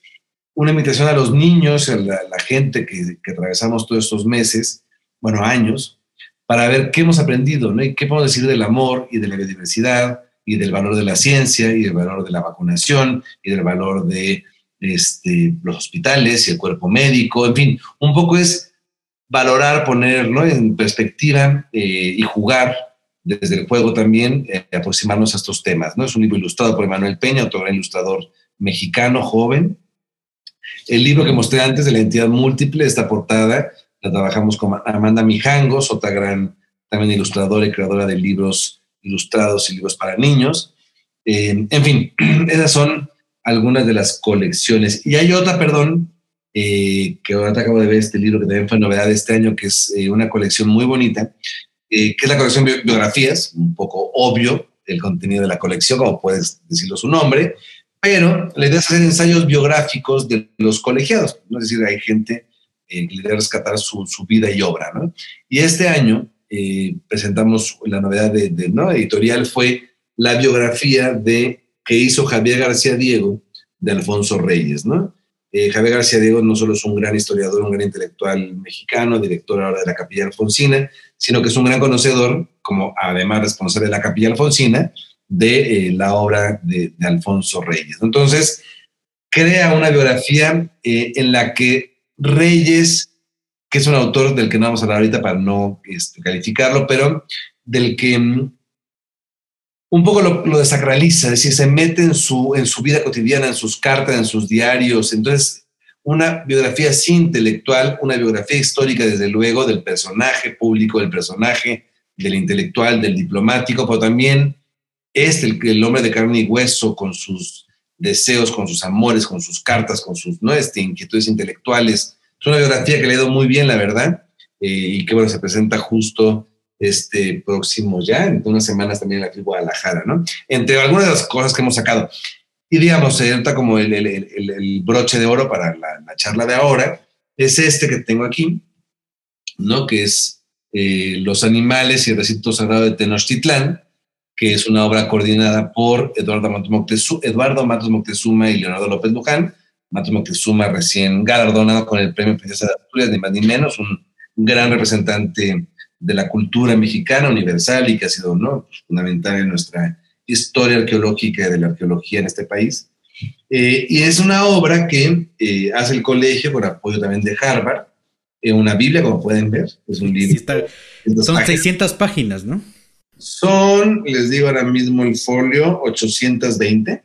una invitación a los niños, a la, la gente que, que, atravesamos todos estos meses, bueno, años, para ver qué hemos aprendido, ¿no? Y qué podemos decir del amor y de la biodiversidad y del valor de la ciencia y del valor de la vacunación y del valor de este, los hospitales y el cuerpo médico, en fin, un poco es valorar, ponerlo en perspectiva eh, y jugar desde el juego también, eh, aproximarnos a estos temas. ¿no? Es un libro ilustrado por Emanuel Peña, otro gran ilustrador mexicano, joven. El libro que mostré antes de la entidad múltiple, esta portada, la trabajamos con Amanda Mijangos, otra gran también ilustradora y creadora de libros ilustrados y libros para niños. Eh, en fin, esas son algunas de las colecciones. Y hay otra, perdón, eh, que ahora acabo de ver este libro que también fue novedad de este año, que es eh, una colección muy bonita, eh, que es la colección de biografías, un poco obvio el contenido de la colección, como puedes decirlo su nombre, pero la idea es hacer ensayos biográficos de los colegiados, ¿no? es decir, hay gente eh, que le debe rescatar su, su, vida y obra. ¿no? Y este año eh, presentamos la novedad de, de ¿no? editorial, fue la biografía de, que hizo Javier García Diego de Alfonso Reyes. ¿no? Eh, Javier García Diego no solo es un gran historiador, un gran intelectual mexicano, director ahora de la Capilla Alfonsina, sino que es un gran conocedor, como además responsable de la Capilla Alfonsina, de eh, la obra de, Alfonso Reyes. Entonces, crea una biografía eh, en la que Reyes, que es un autor del que no vamos a hablar ahorita para no este, calificarlo, pero del que mm, un poco lo, lo, desacraliza, es decir, se mete en su, en su vida cotidiana, en sus cartas, en sus diarios. Entonces, una biografía sí intelectual, una biografía histórica, desde luego, del personaje público, del personaje, del intelectual, del diplomático, pero también este, el, el hombre de carne y hueso, con sus deseos, con sus amores, con sus cartas, con sus ¿no? este, inquietudes intelectuales. Es una biografía que le ha ido muy bien, la verdad, eh, y que bueno, se presenta justo este próximo ya, en unas semanas también aquí en Guadalajara, ¿no? Entre algunas de las cosas que hemos sacado. Y digamos, ahorita como el, el, el, el, broche de oro para la, la, charla de ahora, es este que tengo aquí, ¿no? Que es eh, Los animales y el recinto sagrado de Tenochtitlán, que es una obra coordinada por Eduardo Matos Eduardo Matos Moctezuma y Leonardo López Luján. Matos Moctezuma recién galardonado con el Premio Princesa de Asturias, ni más ni menos, un gran representante de la cultura mexicana universal y que ha sido ¿no? fundamental en nuestra historia arqueológica y de la arqueología en este país. Eh, y es una obra que eh, hace el colegio con apoyo también de Harvard, eh, una Biblia, como pueden ver. Es un libro. son 600 páginas, ¿no? Son, les digo ahora mismo el folio, 820.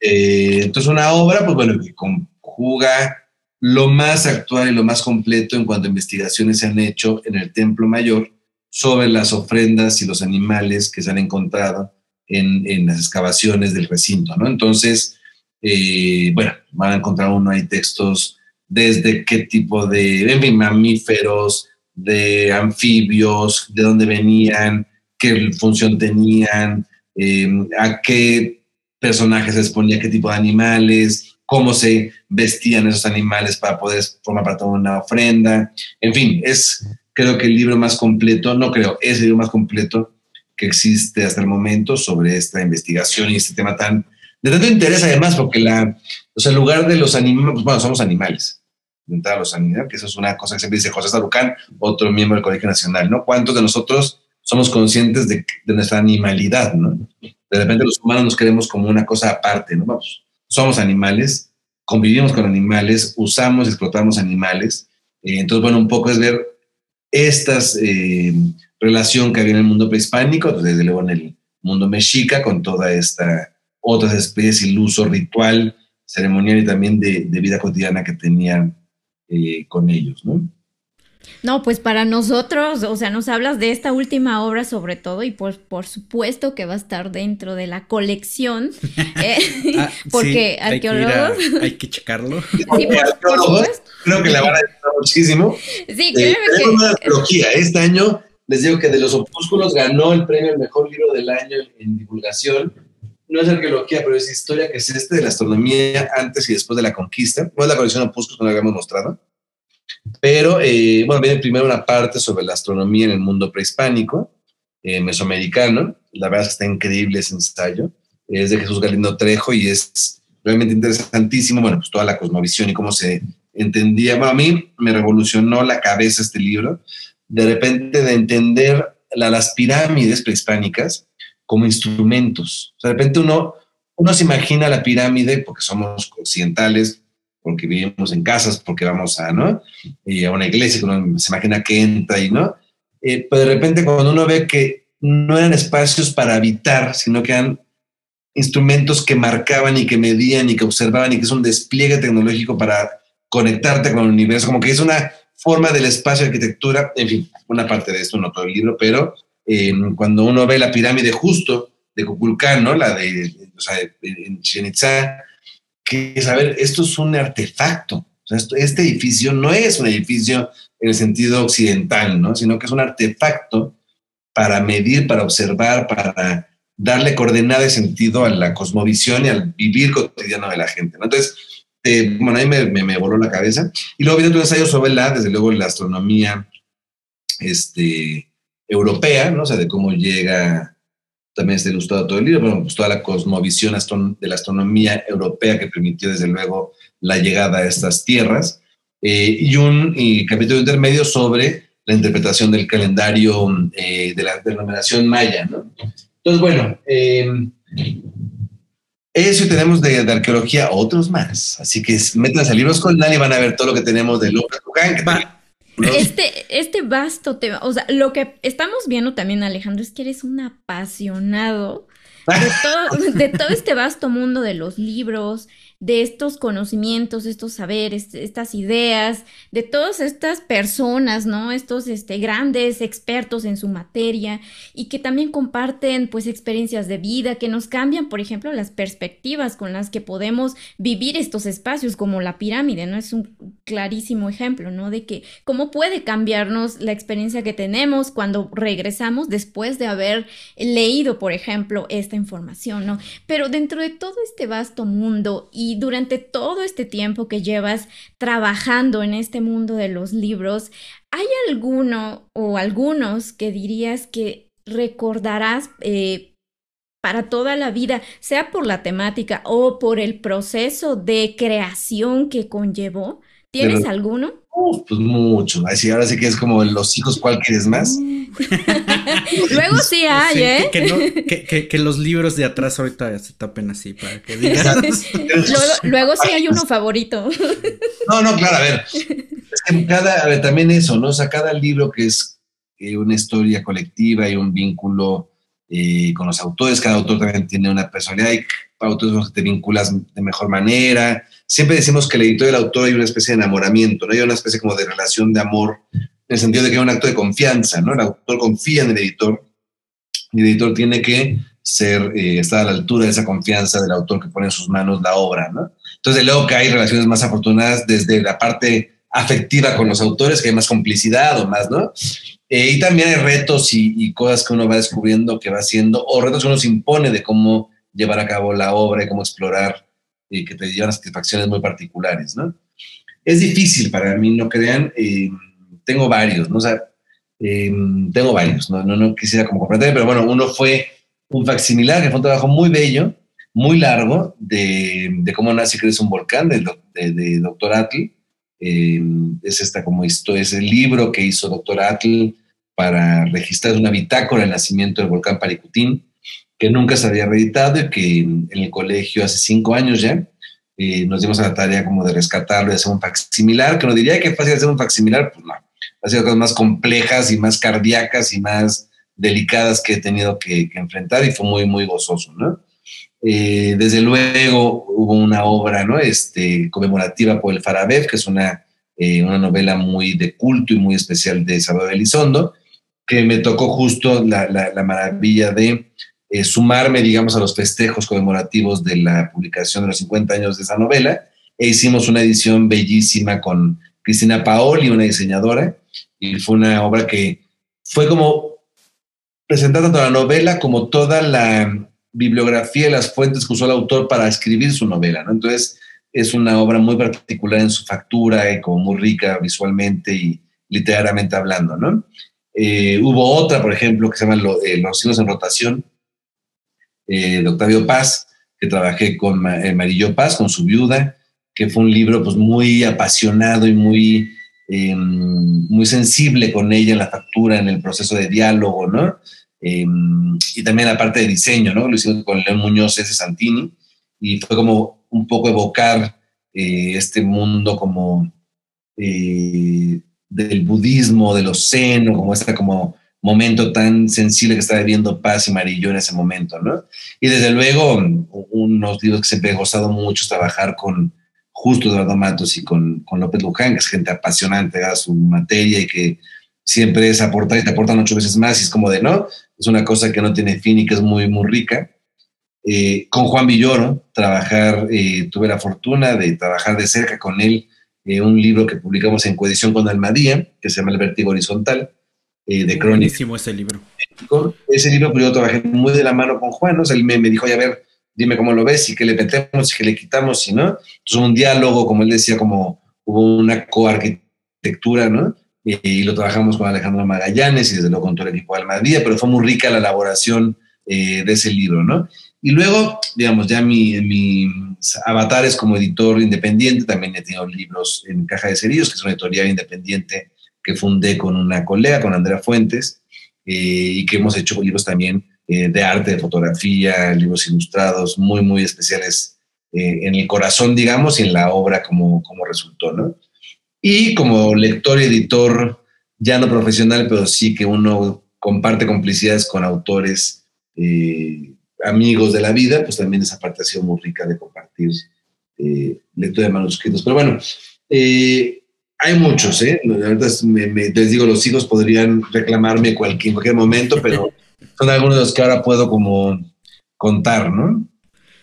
entonces, una obra, pues bueno, que conjuga lo más actual y lo más completo en cuanto a investigaciones se han hecho en el Templo Mayor sobre las ofrendas y los animales que se han encontrado en, las excavaciones del recinto, ¿no? Entonces, eh, bueno, van a encontrar uno, hay textos desde qué tipo de, mamíferos, de anfibios, de dónde venían, qué función tenían, em, a qué personajes se exponía, qué tipo de animales, cómo se vestían esos animales para poder formar parte de una ofrenda. En fin, es creo que el libro más completo, no creo, es el libro más completo que existe hasta el momento sobre esta investigación y este tema tan de tanto interés además porque la, o sea, el lugar de los animales, pues, bueno, somos animales, de los animales, que eso es una cosa que siempre dice José Sarucán, otro miembro del Colegio Nacional, ¿no? ¿Cuántos de nosotros somos conscientes de, de, nuestra animalidad, ¿no? De repente los humanos nos queremos como una cosa aparte, ¿no? Vamos, somos animales, convivimos con animales, usamos explotamos animales. Eh, entonces, bueno, un poco es ver estas eh, relación que había en el mundo prehispánico, desde luego en el mundo mexica, con toda esta otras especies, el uso ritual, ceremonial y también de, vida cotidiana que tenían eh, con ellos, ¿no? No, pues para nosotros, o sea, nos hablas de esta última obra sobre todo y por, por supuesto que va a estar dentro de la colección, eh, ah, porque arqueólogos... Hay que, checarlo. Sí, creo que la van a ayudar muchísimo. Sí, eh, que... una arqueología. Este año les digo que de los opúsculos ganó el premio al mejor libro del año en divulgación. No es arqueología, pero es historia, que es este de la astronomía antes y después de la conquista. No es la colección opúsculos que no habíamos mostrado. Pero, eh, bueno, viene primero una parte sobre la astronomía en el mundo prehispánico, eh, mesoamericano. La verdad es que está increíble ese ensayo. Es de Jesús Galindo Trejo y es realmente interesantísimo. Bueno, pues toda la cosmovisión y cómo se entendía. Bueno, a mí me revolucionó la cabeza este libro de repente de entender las pirámides prehispánicas como instrumentos. de repente uno, uno se imagina la pirámide porque somos occidentales, porque vivimos en casas, porque vamos a, ¿no? Y a una iglesia, uno se imagina que entra y, ¿no? Eh, pero de repente cuando uno ve que no eran espacios para habitar, sino que eran instrumentos que marcaban y que medían y que observaban y que es un despliegue tecnológico para conectarte con el universo, como que es una forma del espacio, arquitectura, en fin, una parte de esto, no todo el libro, pero eh, cuando uno ve la pirámide justo de Cuculcán, ¿no? La de, o sea, en Chichen Itza, que ver, esto es un artefacto. este edificio no es un edificio en el sentido occidental, ¿no? Sino que es un artefacto para medir, para observar, para darle coordenada de sentido a la cosmovisión y al vivir cotidiano de la gente. Entonces, bueno, ahí me, me, voló la cabeza. Y luego viene otro ensayo sobre la, desde luego, la astronomía este, europea, ¿no? O sea, de cómo llega, también está ilustrado todo el libro, bueno, pues toda la cosmovisión de la astronomía europea que permitió, desde luego, la llegada a estas tierras. Eh, y un capítulo intermedio sobre la interpretación del calendario eh, de la denominación maya, ¿no? Entonces, bueno, eso tenemos de, arqueología, otros más. Así que métanse a libros con Nani y van a ver todo lo que tenemos de Este, este vasto tema, o sea, lo que estamos viendo también, Alejandro, es que eres un apasionado de todo, de todo este vasto mundo de los libros, de estos conocimientos, estos saberes, estas ideas, de todas estas personas, ¿no? Estos este, grandes expertos en su materia y que también comparten pues experiencias de vida que nos cambian, por ejemplo, las perspectivas con las que podemos vivir estos espacios como la pirámide, ¿no? Es un clarísimo ejemplo, ¿no? De que cómo puede cambiarnos la experiencia que tenemos cuando regresamos después de haber leído, por ejemplo, esta información, ¿no? Pero dentro de todo este vasto mundo y y durante todo este tiempo que llevas trabajando en este mundo de los libros, ¿hay alguno o algunos que dirías que recordarás eh, para toda la vida, sea por la temática o por el proceso de creación que conllevó? ¿Tienes alguno? Pues mucho. Así, ahora sí que es como los hijos, ¿cuál quieres más? luego sí hay, ¿eh? Que, los libros de atrás ahorita se tapen así para que digas. luego, sí hay uno favorito. no, no, claro, a ver. Es que cada, a ver, también eso, ¿no? O sea, cada libro que es eh, una historia colectiva y un vínculo eh, con los autores, cada autor también tiene una personalidad y autores te vinculas de mejor manera. Siempre decimos que el editor y el autor hay una especie de enamoramiento, ¿no? Hay una especie como de relación de amor, en el sentido de que hay un acto de confianza, ¿no? El autor confía en el editor y el editor tiene que ser, eh, estar a la altura de esa confianza del autor que pone en sus manos la obra, ¿no? Entonces, luego que hay relaciones más afortunadas desde la parte afectiva con los autores, que hay más complicidad o más, ¿no? Eh, y también hay retos y, y, cosas que uno va descubriendo que va haciendo, o retos que uno se impone de cómo llevar a cabo la obra y cómo explorar y que te llevan satisfacciones muy particulares, ¿no? Es difícil para mí, no crean, eh, tengo varios, ¿no? O sea, eh, tengo varios, ¿no? No, no quisiera como comprender, pero bueno, uno fue un facsimilar, que fue un trabajo muy bello, muy largo, de, de cómo nace y crece un volcán, de, de, Doctor Atl. Eh, es esta como esto, es el libro que hizo Doctor Atl para registrar una bitácora del nacimiento del volcán Paricutín que nunca se había reeditado y que en el colegio hace cinco años ya nos dimos a la tarea como de rescatarlo y hacer un facsimilar, que no diría que fácil hacer un facsimilar, pues no, ha sido cosas más complejas y más cardíacas y más delicadas que he tenido que, enfrentar y fue muy, muy gozoso, ¿no? Eh, desde luego hubo una obra, ¿no? Este, conmemorativa por el Farabev, que es una, eh, una novela muy de culto y muy especial de Salvador Elizondo, que me tocó justo la, la maravilla de eh, sumarme, digamos, a los festejos conmemorativos de la publicación de los 50 años de esa novela, e hicimos una edición bellísima con Cristina Paoli, una diseñadora, y fue una obra que fue como presentar tanto la novela como toda la bibliografía y las fuentes que usó el autor para escribir su novela, ¿no? Entonces, es una obra muy particular en su factura y como muy rica visualmente y literariamente hablando, ¿no? Eh, hubo otra, por ejemplo, que se llama eh, Los siglos en rotación, eh, de Octavio Paz, que trabajé con eh, Marillo Paz, con su viuda, que fue un libro pues, muy apasionado y muy, em, muy sensible con ella en la factura, en el proceso de diálogo, ¿no? Em, y también la parte de diseño, ¿no? Lo hicimos con León Muñoz S. Santini, y fue como un poco evocar eh, este mundo como del budismo, del océano, como esta como momento tan sensible que estaba viviendo Paz y Marillo en ese momento, ¿no? Y desde luego, unos libros que siempre he gozado mucho es trabajar con justo Eduardo Matos y con, con López Luján, que es gente apasionante a su materia y que siempre es aportar y te aportan ocho veces más y es como de, ¿no? Es una cosa que no tiene fin y que es muy, muy rica. Eh, con Juan Villoro, trabajar, eh, tuve la fortuna de trabajar de cerca con él eh, un libro que publicamos en coedición con Almadía, que se llama El Vértigo Horizontal, eh, de crónica. ese libro. Ese libro, pero yo trabajé muy de la mano con Juan, ¿no? él me, dijo, a ver, dime cómo lo ves, y que le metemos, y que le quitamos, y no. Entonces, un diálogo, como él decía, como hubo una coarquitectura, ¿no? Y, lo trabajamos con Alejandro Magallanes y desde luego con todo el equipo de Almadía, pero fue muy rica la elaboración eh, de ese libro, ¿no? Y luego, digamos, ya mi, mi avatares como editor independiente, también he tenido libros en Caja de Cerillos, que es una editorial independiente que fundé con una colega, con Andrea Fuentes, eh, y que hemos hecho libros también eh, de arte, de fotografía, libros ilustrados muy, muy especiales eh, en el corazón, digamos, y en la obra como, como resultó, ¿no? Y como lector y editor, ya no profesional, pero sí que uno comparte complicidades con autores amigos de la vida, pues también esa parte ha sido muy rica de compartir lectura de manuscritos. Pero bueno, hay muchos, ¿eh? les digo, los hijos podrían reclamarme cualquier, en cualquier momento, pero son algunos de los que ahora puedo como contar, ¿no?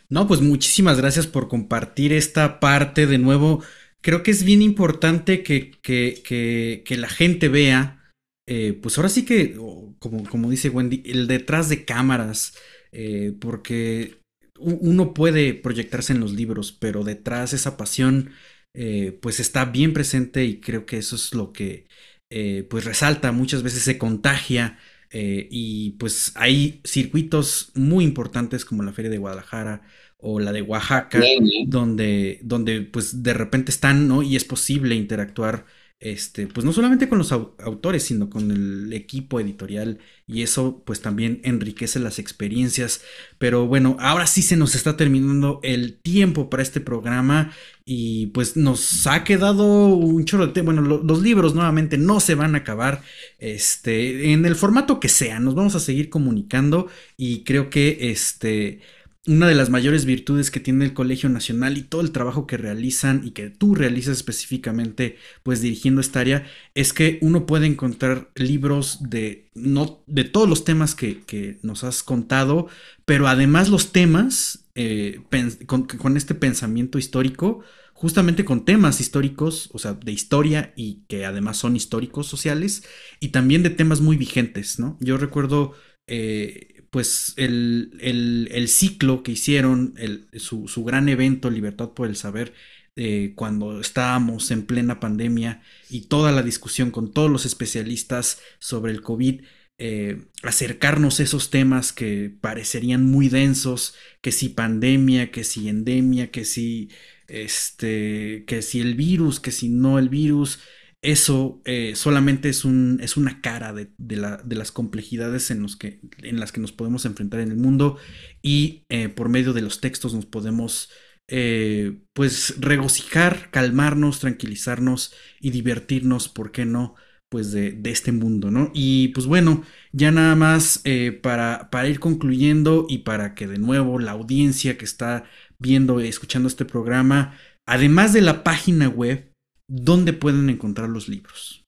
No, pues muchísimas gracias por compartir esta parte de nuevo. Creo que es bien importante que, que, que, la gente vea, eh, pues ahora sí que, como, como dice Wendy, el detrás de cámaras, eh, porque uno puede proyectarse en los libros, pero detrás esa pasión eh, pues está bien presente y creo que eso es lo que eh, pues resalta, muchas veces se contagia eh, y pues hay circuitos muy importantes como la Feria de Guadalajara o la de Oaxaca, donde, donde pues de repente están, ¿no? Y es posible interactuar este, pues no solamente con los autores, sino con el equipo editorial y eso pues también enriquece las experiencias. Pero bueno, ahora sí se nos está terminando el tiempo para este programa y pues nos ha quedado un chorro de Bueno, los libros nuevamente no se van a acabar este, en el formato que sea, nos vamos a seguir comunicando y creo que este una de las mayores virtudes que tiene el Colegio Nacional y todo el trabajo que realizan y que tú realizas específicamente pues dirigiendo esta área es que uno puede encontrar libros de, no, de todos los temas que, nos has contado, pero además los temas eh, con, este pensamiento histórico, justamente con temas históricos, o sea, de historia y que además son históricos sociales y también de temas muy vigentes, ¿no? Yo recuerdo... Eh, pues el, ciclo que hicieron, su, gran evento Libertad por el Saber, eh, cuando estábamos en plena pandemia y toda la discusión con todos los especialistas sobre el COVID, eh, acercarnos a esos temas que parecerían muy densos, que si pandemia, que si endemia, que si este, que si el virus, que si no el virus, eso eh, solamente es, un, es una cara de, las complejidades en, los que, en las que nos podemos enfrentar en el mundo y eh, por medio de los textos nos podemos eh, pues regocijar, calmarnos, tranquilizarnos y divertirnos, ¿por qué no? pues de, este mundo, ¿no? Y pues bueno, ya nada más para, para ir concluyendo y para que de nuevo la audiencia que está viendo y escuchando este programa, además de la página web, ¿dónde pueden encontrar los libros?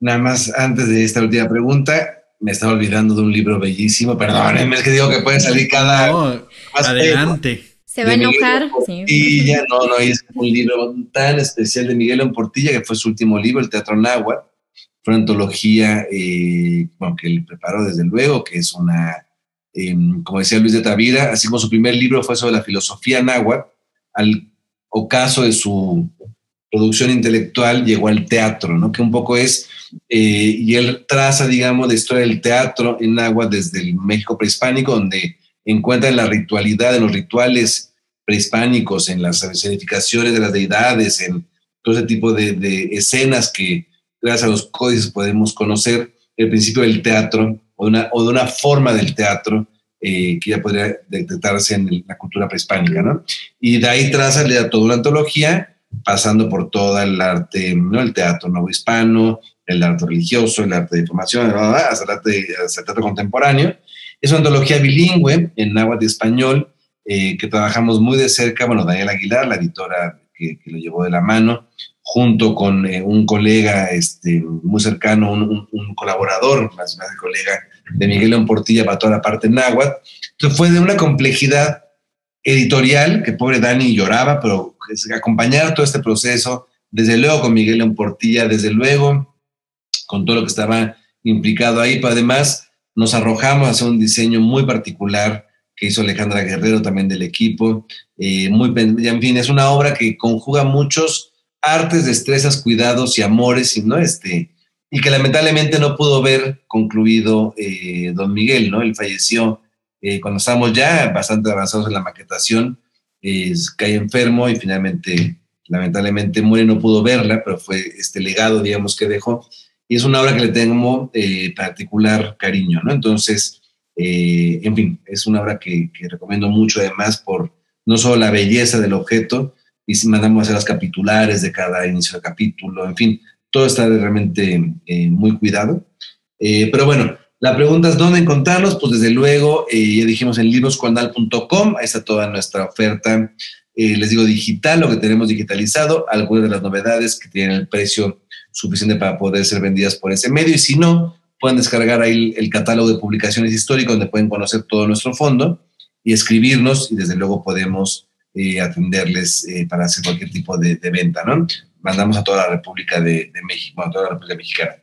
Nada más antes de esta última pregunta, me estaba olvidando de un libro bellísimo, perdónenme, es que digo que puede salir cada... No, adelante. Se va a enojar. Y ya no, no, es un libro tan especial de Miguel Portilla, que fue su último libro, El Teatro Náhuatl. Fue una antología eh, que él preparó desde luego, que es una, em, como decía Luis de Tavira, así como su primer libro fue sobre la filosofía náhuatl, al ocaso de su producción intelectual llegó al teatro, ¿no? Que un poco es, eh, y él traza, digamos, la historia del teatro en agua desde el México prehispánico, donde encuentra la ritualidad, de los rituales prehispánicos, en las escenificaciones de las deidades, en todo ese tipo de, escenas que gracias a los códices podemos conocer, el principio del teatro o de una forma del teatro eh, que ya podría detectarse en la cultura prehispánica, ¿no? Y de ahí traza toda una antología pasando por todo el arte, ¿no? el teatro nuevo hispano, el arte religioso, el arte de información, hasta el arte, teatro contemporáneo. Es una antología bilingüe en náhuatl y español eh, que trabajamos muy de cerca, bueno, Daniel Aguilar, la editora que, lo llevó de la mano, junto con eh, un colega este, muy cercano, un, colaborador, más, más colega de Miguel León Portilla para toda la parte náhuatl. Entonces fue de una complejidad editorial, que pobre Dani lloraba, pero acompañar todo este proceso, desde luego con Miguel en Portilla, desde luego con todo lo que estaba implicado ahí, pero además nos arrojamos a un diseño muy particular que hizo Alejandra Guerrero también del equipo, eh, muy, en fin, es una obra que conjuga muchos artes, destrezas, cuidados y amores, y, ¿no? este, y que lamentablemente no pudo ver concluido eh, don Miguel, ¿no? Él falleció eh, cuando estábamos ya bastante avanzados en la maquetación, cae enfermo y finalmente, lamentablemente, muere, no pudo verla, pero fue este legado, digamos, que dejó. Y es una obra que le tengo eh, particular cariño, ¿no? Entonces, eh, en fin, es una obra que, recomiendo mucho, además, por no solo la belleza del objeto, y si mandamos a hacer las capitulares de cada inicio de capítulo, en fin, todo está realmente muy cuidado. pero bueno, la pregunta es dónde encontrarlos, pues desde luego, eh, ya dijimos en libroscuandal.com, ahí está toda nuestra oferta, eh, les digo digital, lo que tenemos digitalizado, algunas de las novedades que tienen el precio suficiente para poder ser vendidas por ese medio, y si no, pueden descargar ahí el, catálogo de publicaciones históricas donde pueden conocer todo nuestro fondo y escribirnos y desde luego podemos eh, atenderles para hacer cualquier tipo de, venta, ¿no? Mandamos a toda la República de, de México, a toda la República Mexicana.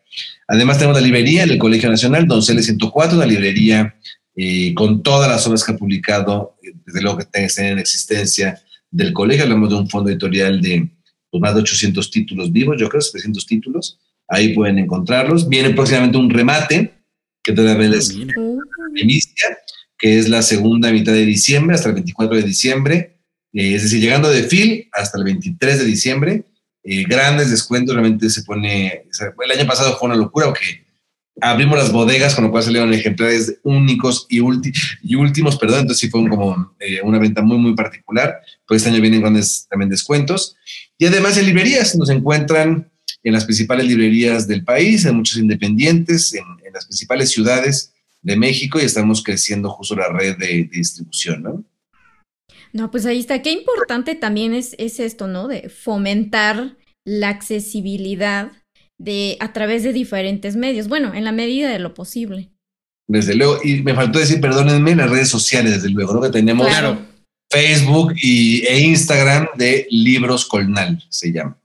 Además tenemos la librería en el Colegio Nacional, Donceles 104, una librería eh, con todas las obras que ha publicado, eh, desde luego que estén en existencia del colegio. Hablamos de un fondo editorial de pues, más de 800 títulos vivos, yo creo, 700 títulos. Ahí pueden encontrarlos. Viene próximamente un remate, que todavía les primicia, que es la segunda mitad de diciembre, hasta el 24 de diciembre. Eh, es decir, llegando de FIL hasta el 23 de diciembre, eh, grandes descuentos, realmente se pone, el año pasado fue una locura, porque abrimos las bodegas, con lo cual salieron ejemplares únicos y, y últimos, perdón, entonces sí fue como eh, una venta muy, muy particular, pues este año vienen grandes también descuentos. Y además en librerías, nos encuentran en las principales librerías del país, en muchos independientes, en, las principales ciudades de México y estamos creciendo justo la red de, distribución, ¿no? No, pues ahí está. Qué importante también es, es esto, ¿no? De fomentar la accesibilidad de, a través de diferentes medios. Bueno, en la medida de lo posible. Desde luego, y me faltó decir, perdónenme, las redes sociales, desde luego, ¿no? Que tenemos Facebook y, e Instagram de Libros Colnal, se llama.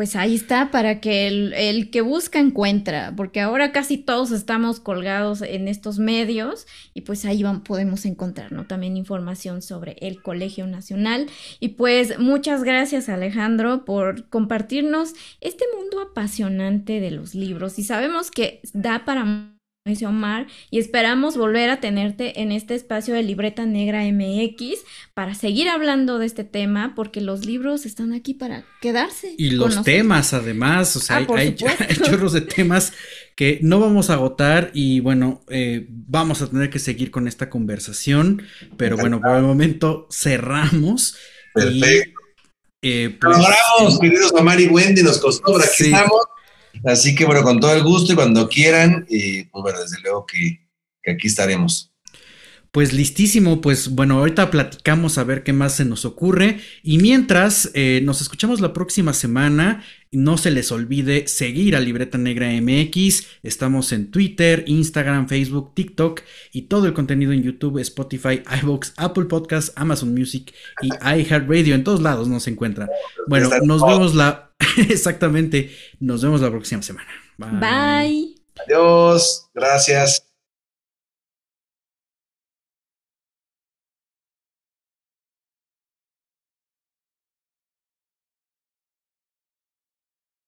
Pues ahí está, para que el, que busca encuentra, porque ahora casi todos estamos colgados en estos medios y pues ahí podemos encontrar ¿no? también información sobre el Colegio Nacional. Y pues muchas gracias Alejandro por compartirnos este mundo apasionante de los libros y sabemos que da para Omar, y esperamos volver a tenerte en este espacio de Libreta Negra MX para seguir hablando de este tema, porque los libros están aquí para quedarse. Y los temas, además, o sea, ah, hay, chorros de temas que no vamos a agotar y bueno, eh, vamos a tener que seguir con esta conversación, pero bueno, por el momento cerramos. Perfecto. Y, eh, pues, queridos Omar y Wendy, nos costó, aquí estamos. Así que bueno, con todo el gusto y cuando quieran, pues bueno, desde luego que, aquí estaremos. Pues listísimo, pues bueno, ahorita platicamos a ver qué más se nos ocurre. Y mientras eh, nos escuchamos la próxima semana, no se les olvide seguir a Libreta Negra MX, estamos en Twitter, Instagram, Facebook, TikTok y todo el contenido en YouTube, Spotify, iVoox, Apple Podcasts, Amazon Music y iHeartRadio, en todos lados nos encuentra. Bueno, nos vemos la Exactamente. Nos vemos la próxima semana. Bye. Adiós. Gracias.